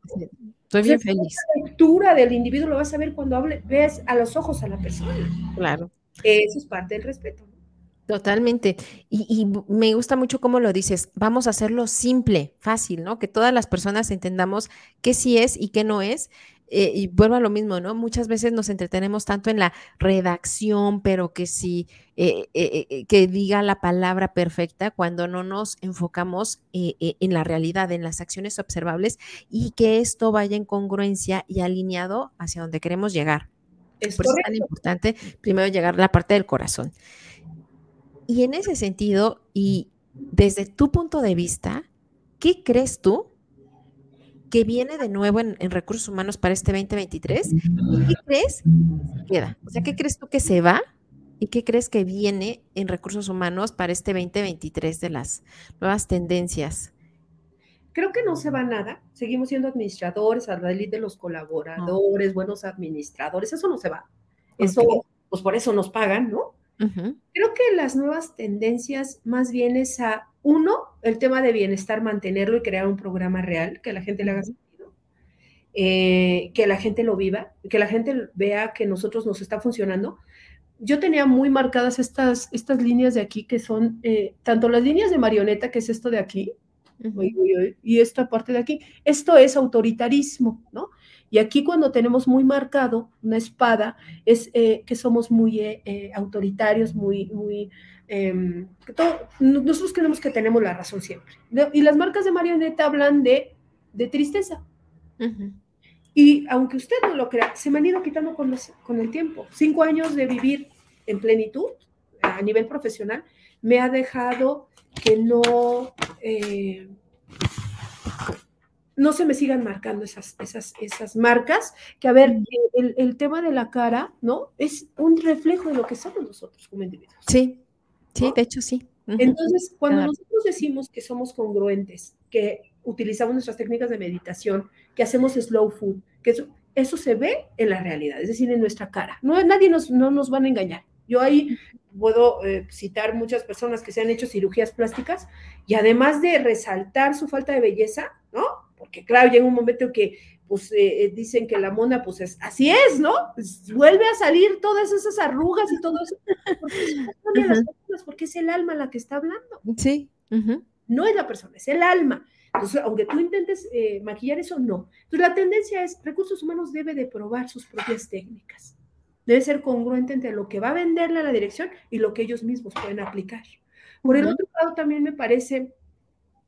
Estoy bien feliz. La lectura del individuo lo vas a ver cuando hable, ves a los ojos a la persona. Claro. Eso es parte del respeto. Totalmente. Y, y, me gusta mucho cómo lo dices. Vamos a hacerlo simple, fácil, ¿no? Que todas las personas entendamos qué sí es y qué no es. Eh, y vuelvo a lo mismo, ¿no? Muchas veces nos entretenemos tanto en la redacción, pero que sí, eh, eh, que diga la palabra perfecta cuando no nos enfocamos en la realidad, en las acciones observables y que esto vaya en congruencia y alineado hacia donde queremos llegar. Es Por eso es tan importante primero llegar a la parte del corazón. Y en ese sentido, y desde tu punto de vista, ¿qué crees tú que viene de nuevo en, recursos humanos para este 2023? ¿Y qué crees queda? O sea, ¿qué crees tú que se va? ¿Y qué crees que viene en recursos humanos para este 2023 de las nuevas tendencias? Creo que no se va nada. Seguimos siendo administradores, a de los colaboradores, buenos administradores. Eso no se va. Eso, pues por eso nos pagan, ¿no? Creo que las nuevas tendencias más bien es a, uno, el tema de bienestar, mantenerlo y crear un programa real, que la gente le haga sentido, eh, que la gente lo viva, que la gente vea que nosotros nos está funcionando. Yo tenía muy marcadas estas, estas líneas de aquí, que son eh, tanto las líneas de marioneta, que es esto de aquí, y esta parte de aquí. Esto es autoritarismo, ¿no? Y aquí cuando tenemos muy marcado una espada, es eh, que somos muy eh, eh, autoritarios, muy, muy... Em, nosotros creemos que tenemos la razón siempre. Y las marcas de marioneta hablan de, de tristeza. Y aunque usted no lo crea, se me han ido quitando con, con el tiempo. Cinco años de vivir en plenitud a nivel profesional me ha dejado que no no se me sigan marcando esas, esas, esas marcas, que a ver, el, tema de la cara, ¿no? Es un reflejo de lo que somos nosotros como individuos. Sí, sí, de hecho sí. Entonces, cuando nosotros decimos que somos congruentes, que utilizamos nuestras técnicas de meditación, que hacemos slow food, que eso, eso se ve en la realidad, es decir, en nuestra cara. No, nadie nos, no nos van a engañar. Yo ahí puedo eh, citar muchas personas que se han hecho cirugías plásticas y además de resaltar su falta de belleza, ¿no? Porque claro, llega un momento que pues eh, eh, dicen que la mona pues es, así es, ¿no? Pues, vuelve a salir todas esas arrugas y todo eso, porque, es el alma la que está hablando. Sí. No es la persona, es el alma. Entonces, aunque tú intentes eh, maquillar eso, no. Entonces, la tendencia es, recursos humanos debe de probar sus propias técnicas. Debe ser congruente entre lo que va a venderle a la dirección y lo que ellos mismos pueden aplicar. Por el otro lado, también me parece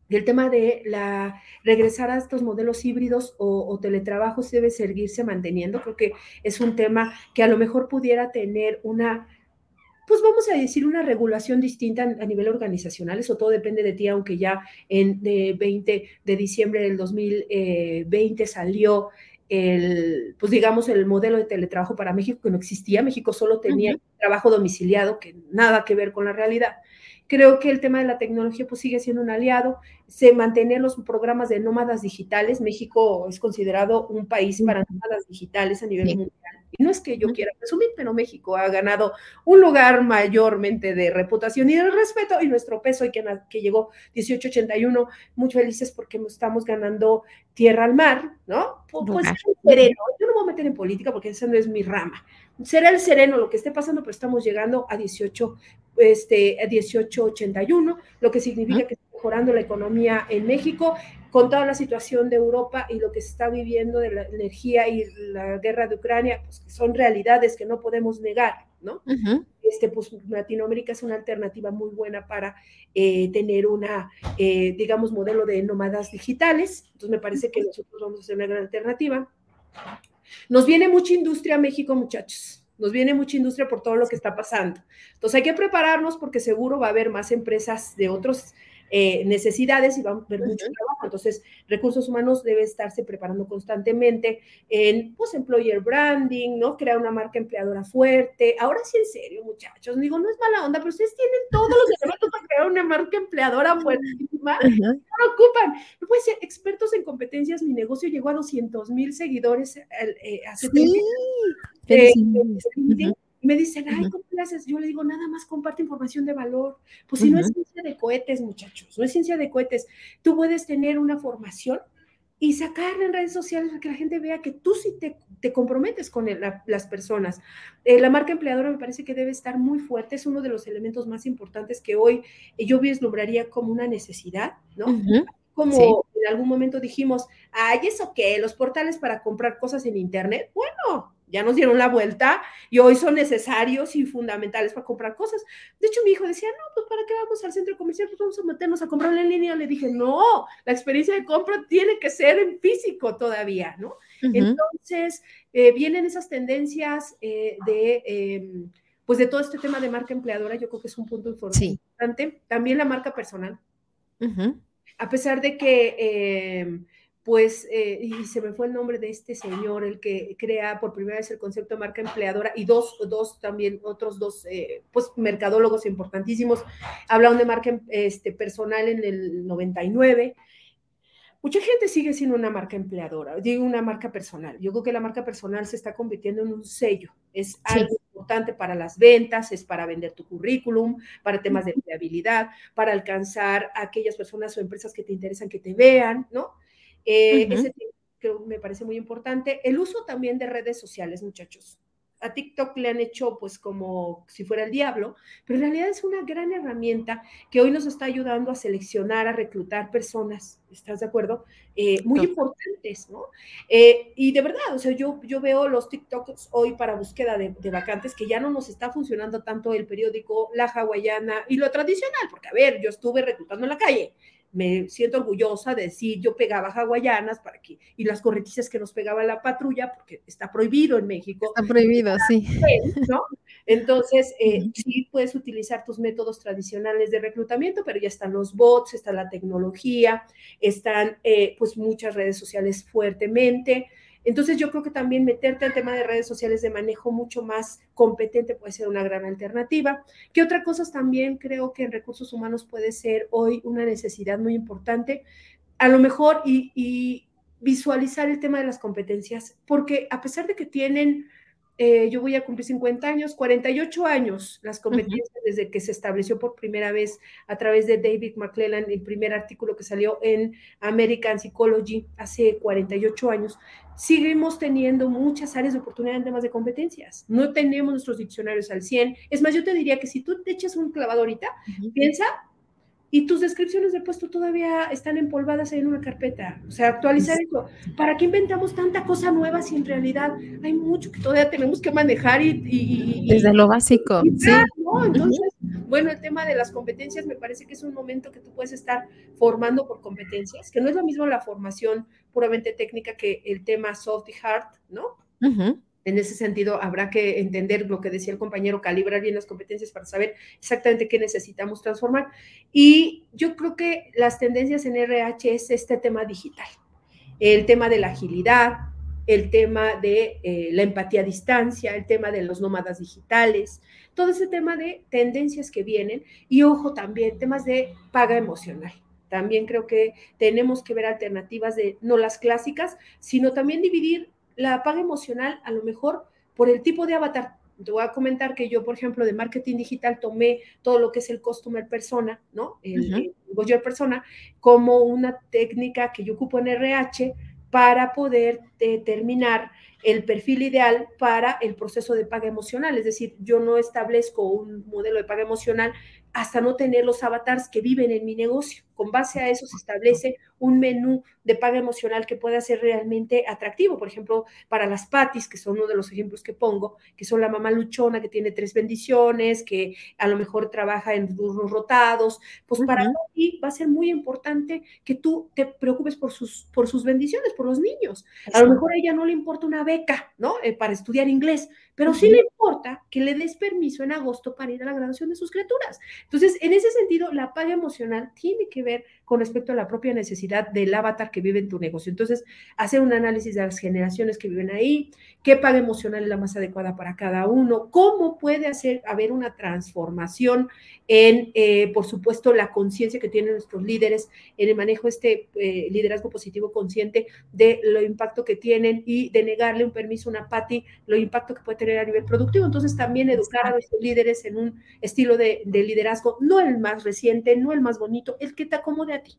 el tema de la regresar a estos modelos híbridos o, teletrabajos debe seguirse manteniendo. Creo que es un tema que a lo mejor pudiera tener una, pues vamos a decir, una regulación distinta a, nivel organizacional. Eso todo depende de ti, aunque ya en de 20 de diciembre del 2020 eh, salió el, pues digamos, el modelo de teletrabajo para México que no existía. México solo tenía trabajo domiciliado, que nada que ver con la realidad. Creo que el tema de la tecnología pues sigue siendo un aliado, se mantienen los programas de nómadas digitales, México es considerado un país para nómadas digitales a nivel mundial. Y no es que yo quiera presumir, pero México ha ganado un lugar mayormente de reputación y de respeto y nuestro peso y que, que llegó 1881, muy felices porque estamos ganando tierra al mar, ¿no? Pues sereno, yo no me voy a meter en política porque esa no es mi rama. Será el sereno lo que esté pasando, pero estamos llegando a 18, este, a 1881, lo que significa que está mejorando la economía en México con toda la situación de Europa y lo que se está viviendo de la energía y la guerra de Ucrania, pues son realidades que no podemos negar, ¿no? este, pues Latinoamérica es una alternativa muy buena para eh, tener una, eh, digamos, modelo de nómadas digitales. Entonces me parece que nosotros vamos a ser una gran alternativa. Nos viene mucha industria a México, muchachos. Nos viene mucha industria por todo lo que está pasando. Entonces hay que prepararnos porque seguro va a haber más empresas de otros eh, necesidades y va a haber mucho trabajo. Entonces, recursos humanos debe estarse preparando constantemente en, pues, employer branding, ¿no? Crear una marca empleadora fuerte. Ahora sí, en serio, muchachos, digo, no es mala onda, pero ustedes tienen todos los elementos para crear una marca empleadora fuertísima. No lo ocupan. No puede ser expertos en competencias. Mi negocio llegó a 200 mil seguidores eh, hace sí. Eh, me dicen, ay, ¿cómo le haces? Yo le digo, nada más comparte información de valor. Pues si no es ciencia de cohetes, muchachos, no es ciencia de cohetes. Tú puedes tener una formación y sacarla en redes sociales para que la gente vea que tú sí te, te comprometes con las personas. Eh, la marca empleadora me parece que debe estar muy fuerte, es uno de los elementos más importantes que hoy yo vislumbraría como una necesidad, ¿no? Como en algún momento dijimos, ay, ¿eso qué? Los portales para comprar cosas en Internet. Bueno, ya nos dieron la vuelta y hoy son necesarios y fundamentales para comprar cosas. De hecho, mi hijo decía, no, pues ¿para qué vamos al centro comercial? Pues vamos a meternos a comprar en línea. Le dije, no, la experiencia de compra tiene que ser en físico todavía, ¿no? Entonces, eh, vienen esas tendencias eh, de, em, pues de todo este tema de marca empleadora, yo creo que es un punto importante. También la marca personal. A pesar de que em, pues, eh, y se me fue el nombre de este señor, el que crea por primera vez el concepto de marca empleadora, y dos, dos también, otros dos, eh, pues, mercadólogos importantísimos, hablaron de marca este, personal en el 99. Mucha gente sigue siendo una marca empleadora, digo una marca personal. Yo creo que la marca personal se está convirtiendo en un sello, es algo importante para las ventas, es para vender tu currículum, para temas de empleabilidad, para alcanzar a aquellas personas o empresas que te interesan que te vean, ¿no? Eh, ese que me parece muy importante. El uso también de redes sociales, muchachos. A TikTok le han hecho pues como si fuera el diablo, pero en realidad es una gran herramienta que hoy nos está ayudando a seleccionar, a reclutar personas, ¿estás de acuerdo? Eh, muy importantes, ¿no? Eh, y de verdad, o sea, yo, yo veo los TikToks hoy para búsqueda de, de, vacantes que ya no nos está funcionando tanto el periódico La Hawaiana y lo tradicional, porque a ver, yo estuve reclutando en la calle me siento orgullosa de decir, yo pegaba hawaianas para que, y las corretizas que nos pegaba la patrulla, porque está prohibido en México. Está prohibido, sí. ¿no? Entonces, eh, sí puedes utilizar tus métodos tradicionales de reclutamiento, pero ya están los bots, está la tecnología, están eh, pues muchas redes sociales fuertemente. Entonces yo creo que también meterte al tema de redes sociales de manejo mucho más competente puede ser una gran alternativa. ¿Qué otra cosa también creo que en recursos humanos puede ser hoy una necesidad muy importante? A lo mejor y, visualizar el tema de las competencias, porque a pesar de que tienen eh, yo voy a cumplir 50 años, 48 años las competencias desde que se estableció por primera vez a través de David McClellan, el primer artículo que salió en American Psychology hace 48 años. Seguimos teniendo muchas áreas de oportunidad en temas de competencias. No tenemos nuestros diccionarios al 100. Es más, yo te diría que si tú te echas un clavado ahorita, piensa y tus descripciones de puesto todavía están empolvadas en una carpeta. O sea, actualizar eso. ¿Para qué inventamos tanta cosa nueva si en realidad hay mucho que todavía tenemos que manejar y... Desde lo básico, sí. Entonces, bueno, el tema de las competencias me parece que es un momento que tú puedes estar formando por competencias, que no es lo mismo la formación puramente técnica que el tema soft y hard, ¿no? En ese sentido, habrá que entender lo que decía el compañero, calibrar bien las competencias para saber exactamente qué necesitamos transformar. Y yo creo que las tendencias en RH es este tema digital, el tema de la agilidad, el tema de eh, la empatía a distancia, el tema de los nómadas digitales, todo ese tema de tendencias que vienen y ojo también, temas de paga emocional. También creo que tenemos que ver alternativas de no las clásicas, sino también dividir la paga emocional a lo mejor por el tipo de avatar. Te voy a comentar que yo, por ejemplo, de marketing digital tomé todo lo que es el customer persona, ¿no? El, uh persona, como una técnica que yo ocupo en RH para poder determinar el perfil ideal para el proceso de paga emocional. Es decir, yo no establezco un modelo de paga emocional hasta no tener los avatars que viven en mi negocio. Con base a eso se establece un menú de paga emocional que pueda ser realmente atractivo. Por ejemplo, para las patis, que son uno de los ejemplos que pongo, que son la mamá luchona que tiene tres bendiciones, que a lo mejor trabaja en turnos rotados, pues para ti va a ser muy importante que tú te preocupes por sus, por sus bendiciones, por los niños. A lo mejor a ella no le importa una beca, ¿no? Eh, para estudiar inglés, pero sí le importa que le des permiso en agosto para ir a la graduación de sus criaturas. Entonces, en ese sentido, la paga emocional tiene que ver con respecto a la propia necesidad del avatar que vive en tu negocio. Entonces, hacer un análisis de las generaciones que viven ahí, qué paga emocional es la más adecuada para cada uno, cómo puede hacer haber una transformación en, eh, por supuesto, la conciencia que tienen nuestros líderes en el manejo de este eh, liderazgo positivo consciente de lo impacto que tienen y de negarle un permiso a una PATI, lo impacto que puede tener a nivel productivo. Entonces, también educar a nuestros líderes en un estilo de, de liderazgo, no el más reciente, no el más bonito, el que te acomode a ti.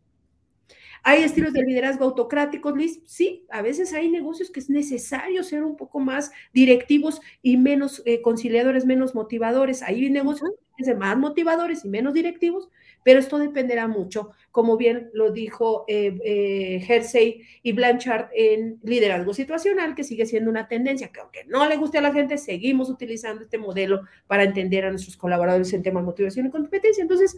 ¿Hay estilos de liderazgo autocráticos, Liz? Sí, a veces hay negocios que es necesario ser un poco más directivos y menos eh, conciliadores, menos motivadores. Hay negocios que ser más motivadores y menos directivos, pero esto dependerá mucho, como bien lo dijo eh, eh, Hersey y Blanchard en liderazgo situacional, que sigue siendo una tendencia que aunque no le guste a la gente, seguimos utilizando este modelo para entender a nuestros colaboradores en temas de motivación y competencia. Entonces,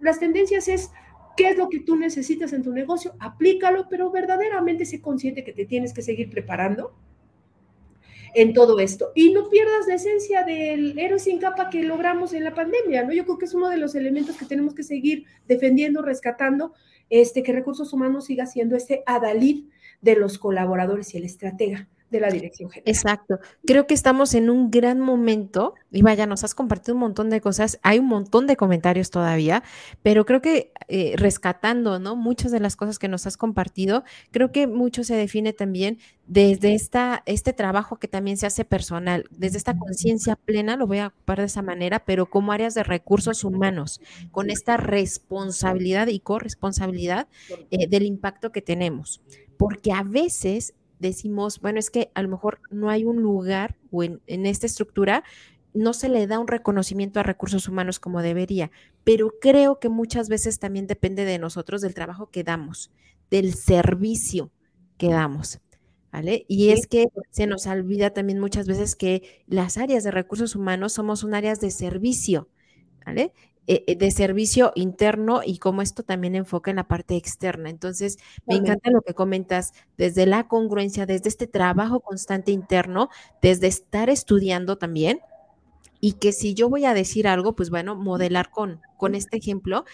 las tendencias es ¿Qué es lo que tú necesitas en tu negocio? Aplícalo, pero verdaderamente sé consciente que te tienes que seguir preparando en todo esto. Y no pierdas la esencia del héroe sin capa que logramos en la pandemia, ¿no? Yo creo que es uno de los elementos que tenemos que seguir defendiendo, rescatando, este, que recursos humanos siga siendo este adalid de los colaboradores y el estratega de la dirección general. Exacto. Creo que estamos en un gran momento y vaya, nos has compartido un montón de cosas, hay un montón de comentarios todavía, pero creo que eh, rescatando, ¿no? Muchas de las cosas que nos has compartido, creo que mucho se define también desde esta, este trabajo que también se hace personal, desde esta conciencia plena, lo voy a ocupar de esa manera, pero como áreas de recursos humanos, con esta responsabilidad y corresponsabilidad eh, del impacto que tenemos. Porque a veces decimos, bueno, es que a lo mejor no hay un lugar o en, esta estructura no se le da un reconocimiento a recursos humanos como debería, pero creo que muchas veces también depende de nosotros, del trabajo que damos, del servicio que damos. ¿Vale? Y es que se nos olvida también muchas veces que las áreas de recursos humanos somos un áreas de servicio, ¿vale? Eh, eh, de servicio interno y cómo esto también enfoca en la parte externa. Entonces, me encanta lo que comentas desde la congruencia, desde este trabajo constante interno, desde estar estudiando también. Y que si yo voy a decir algo, pues bueno, modelar con, con este ejemplo.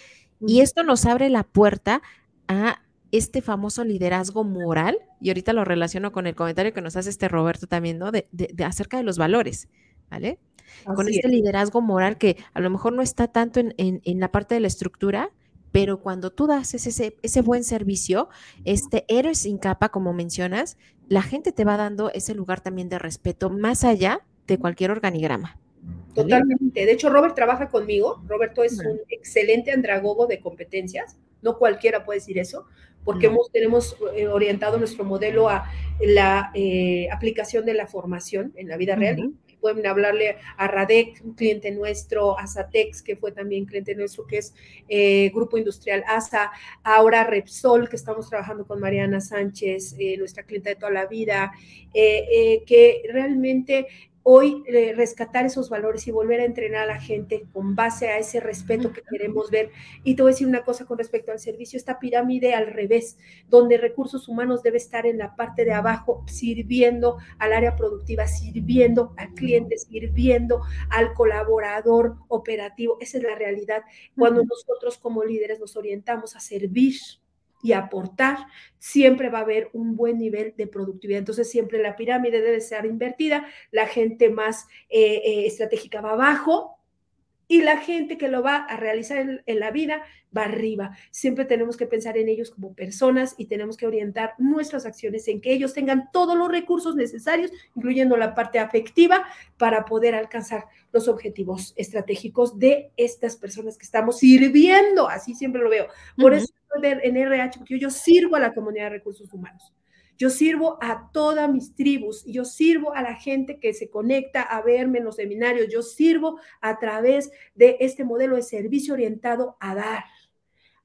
Y esto nos abre la puerta a este famoso liderazgo moral, y ahorita lo relaciono con el comentario que nos hace este Roberto también, ¿no? De, de acerca de los valores, ¿vale? Con este liderazgo moral que a lo mejor no está tanto en, en, la parte de la estructura, pero cuando tú das ese, ese buen servicio, este héroe sin capa, como mencionas, la gente te va dando ese lugar también de respeto más allá de cualquier organigrama. Totalmente. De hecho, Robert trabaja conmigo. Roberto es un excelente andragogo de competencias. No cualquiera puede decir eso, porque hemos, tenemos eh, orientado nuestro modelo a la eh, aplicación de la formación en la vida real pueden hablarle a Radec, un cliente nuestro, a Satex, que fue también cliente nuestro, que es eh, Grupo Industrial ASA, ahora Repsol, que estamos trabajando con Mariana Sánchez, eh, nuestra clienta de toda la vida, eh, que realmente hoy eh, rescatar esos valores y volver a entrenar a la gente con base a ese respeto que queremos ver. Y te voy a decir una cosa con respecto al servicio, esta pirámide al revés, donde recursos humanos debe estar en la parte de abajo, sirviendo al área productiva, sirviendo al cliente, sirviendo al colaborador operativo. Esa es la realidad. Cuando nosotros como líderes nos orientamos a servir y aportar, siempre va a haber un buen nivel de productividad. Entonces, siempre la pirámide debe ser invertida, la gente más eh, eh, estratégica va abajo y la gente que lo va a realizar en, en, la vida va arriba. Siempre tenemos que pensar en ellos como personas y tenemos que orientar nuestras acciones en que ellos tengan todos los recursos necesarios, incluyendo la parte afectiva, para poder alcanzar los objetivos estratégicos de estas personas que estamos sirviendo. Así siempre lo veo. Por uh -huh. eso en RH, porque yo sirvo a la comunidad de recursos humanos. Yo sirvo a todas mis tribus, yo sirvo a la gente que se conecta a verme en los seminarios, yo sirvo a través de este modelo de servicio orientado a dar,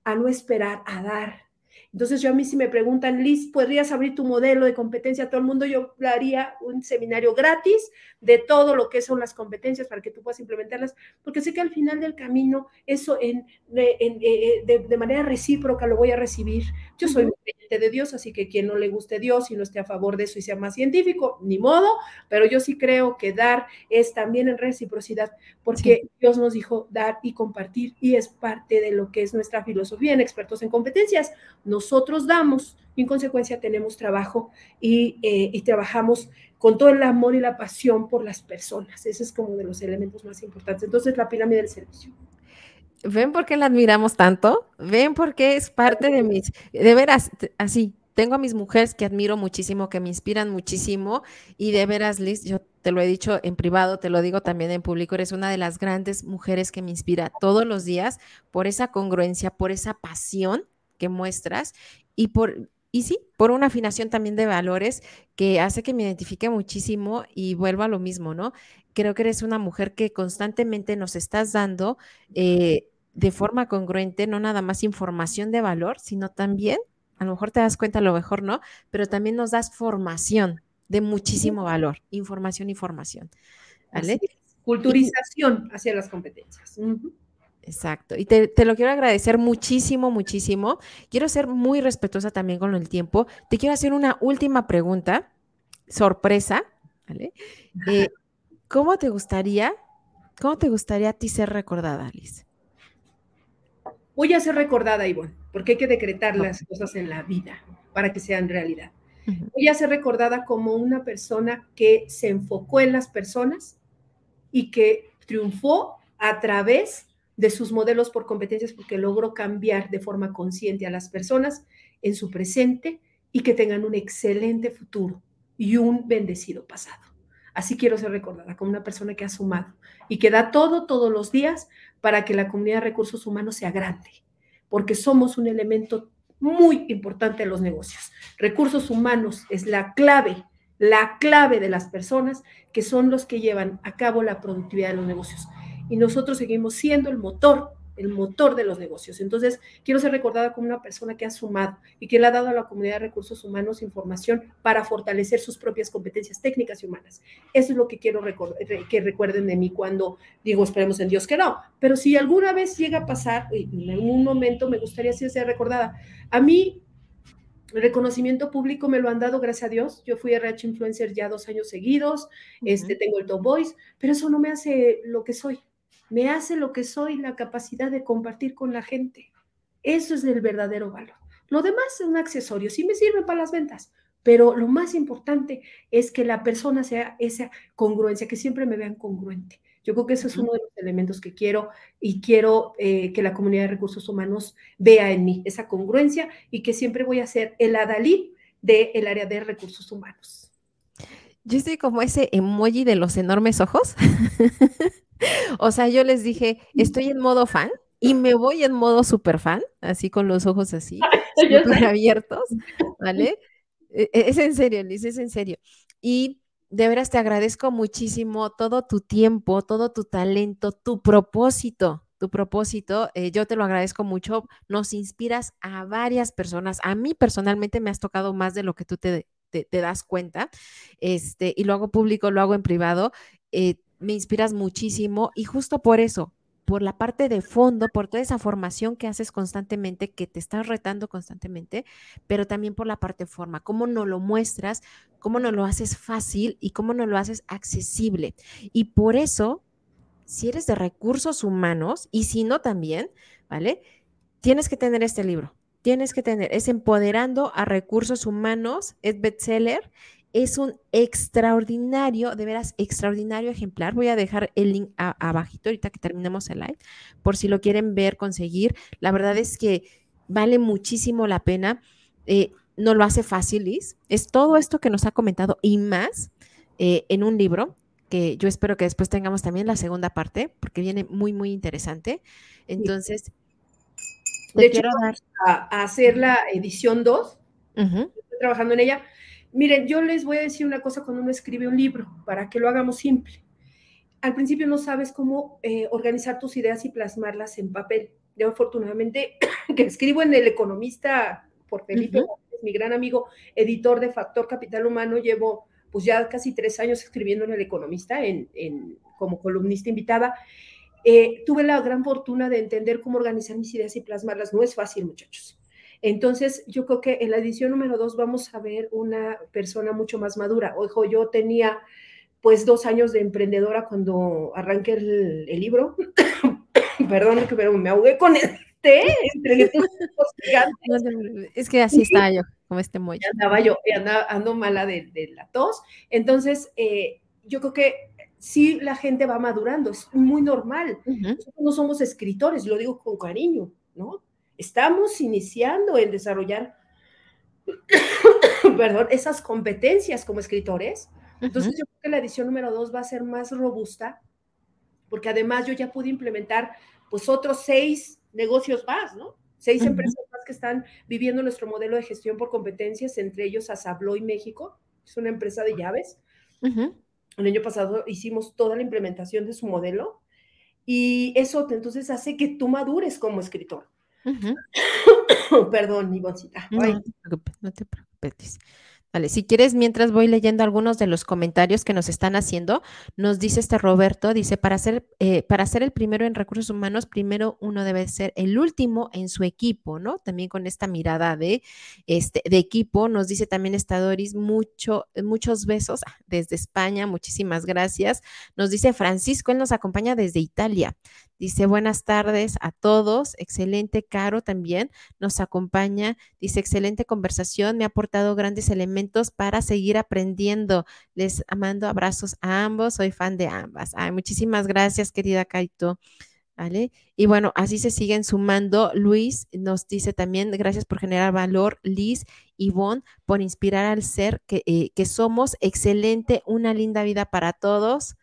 a no esperar, a dar. Entonces yo a mí si me preguntan, Liz, ¿podrías abrir tu modelo de competencia a todo el mundo? Yo haría un seminario gratis de todo lo que son las competencias para que tú puedas implementarlas, porque sé que al final del camino eso en, en, en, de, de, manera recíproca lo voy a recibir. Yo soy creyente de Dios, así que quien no le guste Dios y no esté a favor de eso y sea más científico, ni modo, pero yo sí creo que dar es también en reciprocidad, porque sí. Dios nos dijo dar y compartir y es parte de lo que es nuestra filosofía en expertos en competencias. Nosotros damos y en consecuencia tenemos trabajo y, eh, y trabajamos con todo el amor y la pasión por las personas. Ese es como de los elementos más importantes. Entonces, la pirámide del servicio. ¿Ven por qué la admiramos tanto? ¿Ven por qué es parte de mis, de veras, así, tengo a mis mujeres que admiro muchísimo, que me inspiran muchísimo y de veras, Liz, yo te lo he dicho en privado, te lo digo también en público, eres una de las grandes mujeres que me inspira todos los días por esa congruencia, por esa pasión que muestras y por, y sí, por una afinación también de valores que hace que me identifique muchísimo y vuelva a lo mismo, ¿no? Creo que eres una mujer que constantemente nos estás dando eh, de forma congruente, no nada más información de valor, sino también, a lo mejor te das cuenta, a lo mejor no, pero también nos das formación de muchísimo valor, información y formación. ¿vale? Culturización y, hacia las competencias. Uh -huh. Exacto. Y te, te, lo quiero agradecer muchísimo, muchísimo. Quiero ser muy respetuosa también con el tiempo. Te quiero hacer una última pregunta, sorpresa, ¿vale? Eh, ¿Cómo te gustaría, cómo te gustaría a ti ser recordada, Alice? Voy a ser recordada, Ivonne, porque hay que decretar las cosas en la vida para que sean realidad. Voy a ser recordada como una persona que se enfocó en las personas y que triunfó a través de sus modelos por competencias porque logró cambiar de forma consciente a las personas en su presente y que tengan un excelente futuro y un bendecido pasado. Así quiero ser recordada como una persona que ha sumado y que da todo todos los días para que la comunidad de recursos humanos sea grande, porque somos un elemento muy importante en los negocios. Recursos humanos es la clave, la clave de las personas que son los que llevan a cabo la productividad de los negocios. Y nosotros seguimos siendo el motor el motor de los negocios. Entonces, quiero ser recordada como una persona que ha sumado y que le ha dado a la comunidad de recursos humanos información para fortalecer sus propias competencias técnicas y humanas. Eso es lo que quiero que recuerden de mí cuando digo, esperemos en Dios que no. Pero si alguna vez llega a pasar, en algún momento me gustaría ser recordada. A mí, el reconocimiento público me lo han dado, gracias a Dios. Yo fui RH Influencer ya dos años seguidos, uh -huh. este, tengo el Top Voice, pero eso no me hace lo que soy me hace lo que soy, la capacidad de compartir con la gente. Eso es el verdadero valor. Lo demás es un accesorio, sí me sirve para las ventas, pero lo más importante es que la persona sea esa congruencia, que siempre me vean congruente. Yo creo que eso es uno de los elementos que quiero y quiero eh, que la comunidad de recursos humanos vea en mí, esa congruencia y que siempre voy a ser el adalid del área de recursos humanos. Yo estoy como ese emoji de los enormes ojos. o sea, yo les dije, estoy en modo fan y me voy en modo super fan, así con los ojos así, abiertos, ¿vale? E, e, es en serio, Liz, es en serio. Y de veras te agradezco muchísimo todo tu tiempo, todo tu talento, tu propósito, tu propósito. Eh, yo te lo agradezco mucho. Nos inspiras a varias personas. A mí personalmente me has tocado más de lo que tú te, te, te das cuenta. Este, y lo hago público, lo hago en privado. Eh, me inspiras muchísimo y justo por eso, por la parte de fondo, por toda esa formación que haces constantemente, que te estás retando constantemente, pero también por la parte de forma, cómo nos lo muestras, cómo nos lo haces fácil y cómo nos lo haces accesible. Y por eso, si eres de recursos humanos y si no también, ¿vale? Tienes que tener este libro, tienes que tener, es Empoderando a Recursos Humanos, es bestseller Es un extraordinario, de veras, extraordinario ejemplar. Voy a dejar el link abajito ahorita que terminemos el live, por si lo quieren ver, conseguir. La verdad es que vale muchísimo la pena. Eh, no lo hace fácil, Liz. Es todo esto que nos ha comentado y más eh, en un libro que yo espero que después tengamos también la segunda parte, porque viene muy, muy interesante. Entonces, de hecho, dar... a, hacer la edición 2. Estoy trabajando en ella. Miren, yo les voy a decir una cosa cuando uno escribe un libro, para que lo hagamos simple. Al principio no sabes cómo eh, organizar tus ideas y plasmarlas en papel. Yo afortunadamente que escribo en El Economista por Felipe, mi gran amigo, editor de Factor Capital Humano, llevo pues ya casi tres años escribiendo en El Economista en, como columnista invitada. Eh, tuve la gran fortuna de entender cómo organizar mis ideas y plasmarlas. No es fácil, muchachos. Entonces, yo creo que en la edición número dos vamos a ver una persona mucho más madura. Ojo, yo tenía pues dos años de emprendedora cuando arranqué el, libro. Perdón, que me ahogué con el té entre Es que así está yo como este muelle. Andaba yo, andaba, ando mala de, la tos. Entonces, eh, yo creo que sí la gente va madurando, es muy normal. Nosotros no somos escritores, lo digo con cariño, ¿no? Estamos iniciando en desarrollar, perdón, esas competencias como escritores. Entonces, yo creo que la edición número dos va a ser más robusta, porque además yo ya pude implementar pues otros seis negocios más, ¿no? Seis empresas más que están viviendo nuestro modelo de gestión por competencias, entre ellos Asabloy México, es una empresa de llaves. El año pasado hicimos toda la implementación de su modelo y eso entonces hace que tú madures como escritor. Perdón, Ivoncita. No, no te preocupes, no te preocupes. Vale, si quieres, mientras voy leyendo algunos de los comentarios que nos están haciendo, nos dice este Roberto, dice, para ser, eh, para ser el primero en recursos humanos, primero uno debe ser el último en su equipo, ¿no? También con esta mirada de, este, de equipo, nos dice también Estadoris, mucho, muchos besos desde España, muchísimas gracias. Nos dice Francisco, él nos acompaña desde Italia. Dice, buenas tardes a todos. Excelente, Caro también nos acompaña. Dice, excelente conversación. Me ha aportado grandes elementos para seguir aprendiendo. Les mando abrazos a ambos. Soy fan de ambas. Ay, muchísimas gracias, querida Kaito. ¿Vale? Y bueno, así se siguen sumando. Luis nos dice también, gracias por generar valor. Liz, Ivonne, por inspirar al ser que, eh, que somos. Excelente, una linda vida para todos.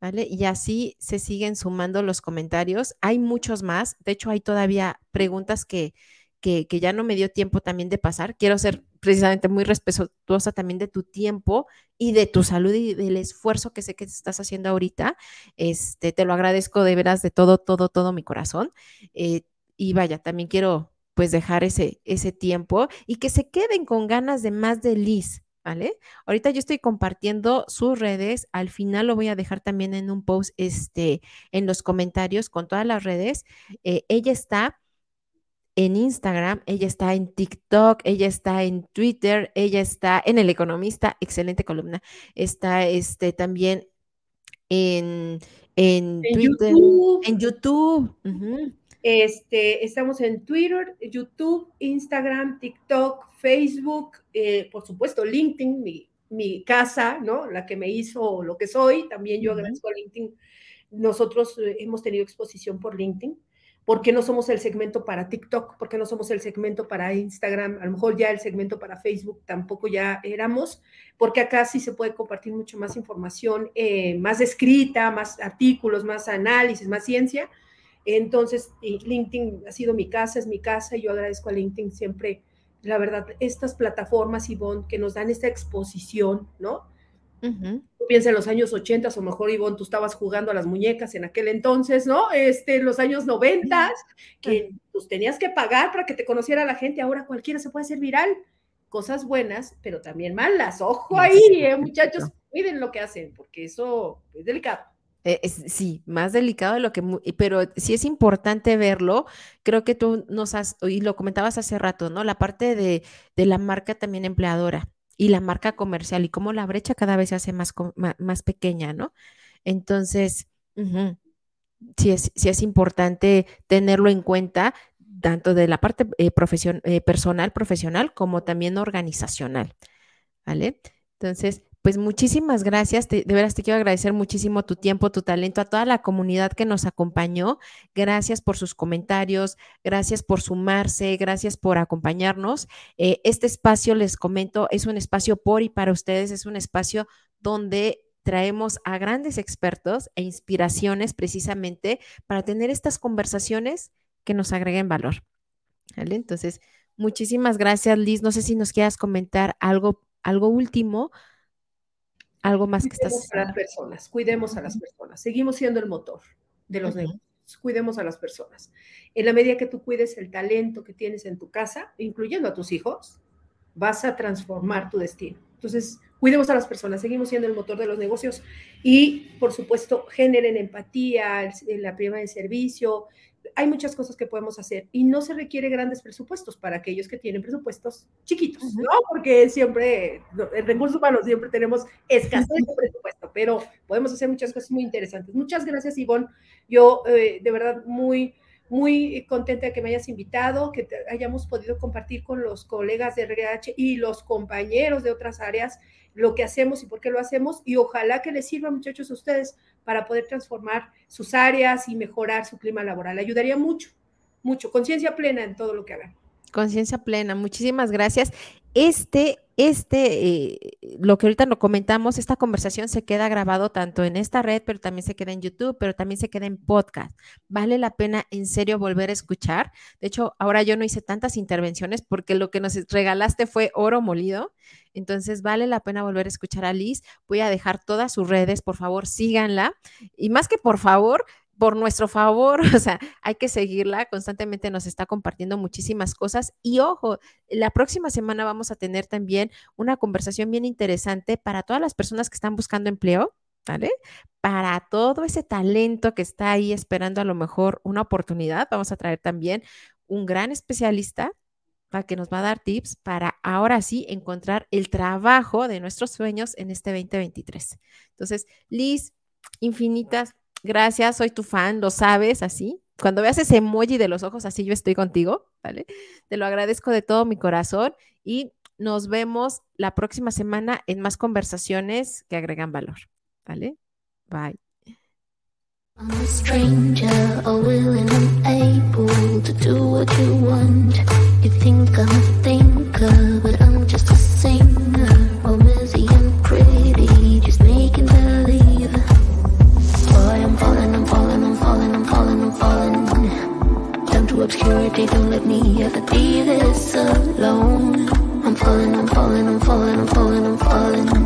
¿Vale? Y así se siguen sumando los comentarios. Hay muchos más, de hecho hay todavía preguntas que, que, ya no me dio tiempo también de pasar. Quiero ser precisamente muy respetuosa también de tu tiempo y de tu salud y del esfuerzo que sé que estás haciendo ahorita. Este, te lo agradezco de veras de todo, todo, todo mi corazón. Eh, y vaya, también quiero pues dejar ese, ese tiempo y que se queden con ganas de más de Liz, ¿vale? Ahorita yo estoy compartiendo sus redes, al final lo voy a dejar también en un post, este, en los comentarios con todas las redes. Eh, ella está en Instagram, ella está en TikTok, ella está en Twitter, ella está en El Economista, excelente columna, está este, también en, en, Twitter, YouTube. en YouTube. Este, estamos en Twitter, YouTube, Instagram, TikTok, Facebook, eh, por supuesto, LinkedIn, mi, casa, ¿no? La que me hizo lo que soy. También yo agradezco a LinkedIn. Nosotros eh, hemos tenido exposición por LinkedIn. ¿Por qué no somos el segmento para TikTok? ¿Por qué no somos el segmento para Instagram? A lo mejor ya el segmento para Facebook tampoco ya éramos, porque acá sí se puede compartir mucho más información, eh, más escrita, más artículos, más análisis, más ciencia. Entonces, LinkedIn ha sido mi casa, es mi casa, y yo agradezco a LinkedIn siempre la verdad, estas plataformas, Ivonne, que nos dan esta exposición, ¿no? Tú piensas en los años 80, o mejor, Ivonne, tú estabas jugando a las muñecas en aquel entonces, ¿no? Este, en los años 90, que pues tenías que pagar para que te conociera la gente, ahora cualquiera se puede hacer viral. Cosas buenas, pero también malas. Ojo ahí, eh, muchachos, cuiden lo que hacen, porque eso es delicado. Eh, sí, más delicado de lo que, pero sí es importante verlo. Creo que tú nos has, y lo comentabas hace rato, ¿no? La parte de, la marca también empleadora y la marca comercial y cómo la brecha cada vez se hace más, más, pequeña, ¿no? Entonces, sí, es, sí es importante tenerlo en cuenta, tanto de la parte eh, eh, personal, profesional, como también organizacional, ¿vale? Entonces, pues muchísimas gracias. de veras te quiero agradecer muchísimo tu tiempo, tu talento, a toda la comunidad que nos acompañó. Gracias por sus comentarios, gracias por sumarse, gracias por acompañarnos. Eh, este espacio, les comento, es un espacio por y para ustedes, es un espacio donde traemos a grandes expertos e inspiraciones precisamente para tener estas conversaciones que nos agreguen valor. Entonces, muchísimas gracias, Liz. No sé si nos quieras comentar algo, algo último, algo más que estás. A las personas, cuidemos a las personas. Seguimos siendo el motor de los negocios. Cuidemos a las personas. En la medida que tú cuides el talento que tienes en tu casa, incluyendo a tus hijos, vas a transformar tu destino. Entonces, cuidemos a las personas, seguimos siendo el motor de los negocios y, por supuesto, generen empatía, la prima de servicio. Hay muchas cosas que podemos hacer y no se requiere grandes presupuestos para aquellos que tienen presupuestos chiquitos, ¿no? Porque siempre, en recursos humanos siempre tenemos escasez de presupuesto, pero podemos hacer muchas cosas muy interesantes. Muchas gracias, Ivonne. Yo, eh, de verdad, muy muy contenta de que me hayas invitado, que hayamos podido compartir con los colegas de RH y los compañeros de otras áreas lo que hacemos y por qué lo hacemos. Y ojalá que les sirva, muchachos, a ustedes para poder transformar sus áreas y mejorar su clima laboral. Ayudaría mucho, mucho. Conciencia plena en todo lo que hagan. Conciencia plena. Muchísimas gracias. Este este, eh, lo que ahorita lo comentamos, esta conversación se queda grabado tanto en esta red, pero también se queda en YouTube, pero también se queda en podcast. Vale la pena en serio volver a escuchar. De hecho, ahora yo no hice tantas intervenciones porque lo que nos regalaste fue oro molido. Entonces, vale la pena volver a escuchar a Liz. Voy a dejar todas sus redes, por favor, síganla. Y más que por favor, por nuestro favor, o sea, hay que seguirla, constantemente nos está compartiendo muchísimas cosas y ojo, la próxima semana vamos a tener también una conversación bien interesante para todas las personas que están buscando empleo, ¿vale? Para todo ese talento que está ahí esperando a lo mejor una oportunidad, vamos a traer también un gran especialista para que nos va a dar tips para ahora sí encontrar el trabajo de nuestros sueños en este 2023. Entonces, Liz, infinitas Gracias, soy tu fan, lo sabes, así. Cuando veas ese emoji de los ojos, así yo estoy contigo, ¿vale? Te lo agradezco de todo mi corazón y nos vemos la próxima semana en más conversaciones que agregan valor, ¿vale? Bye. obscurity, don't let me ever be this alone. I'm falling, I'm falling, I'm falling, I'm falling, I'm falling.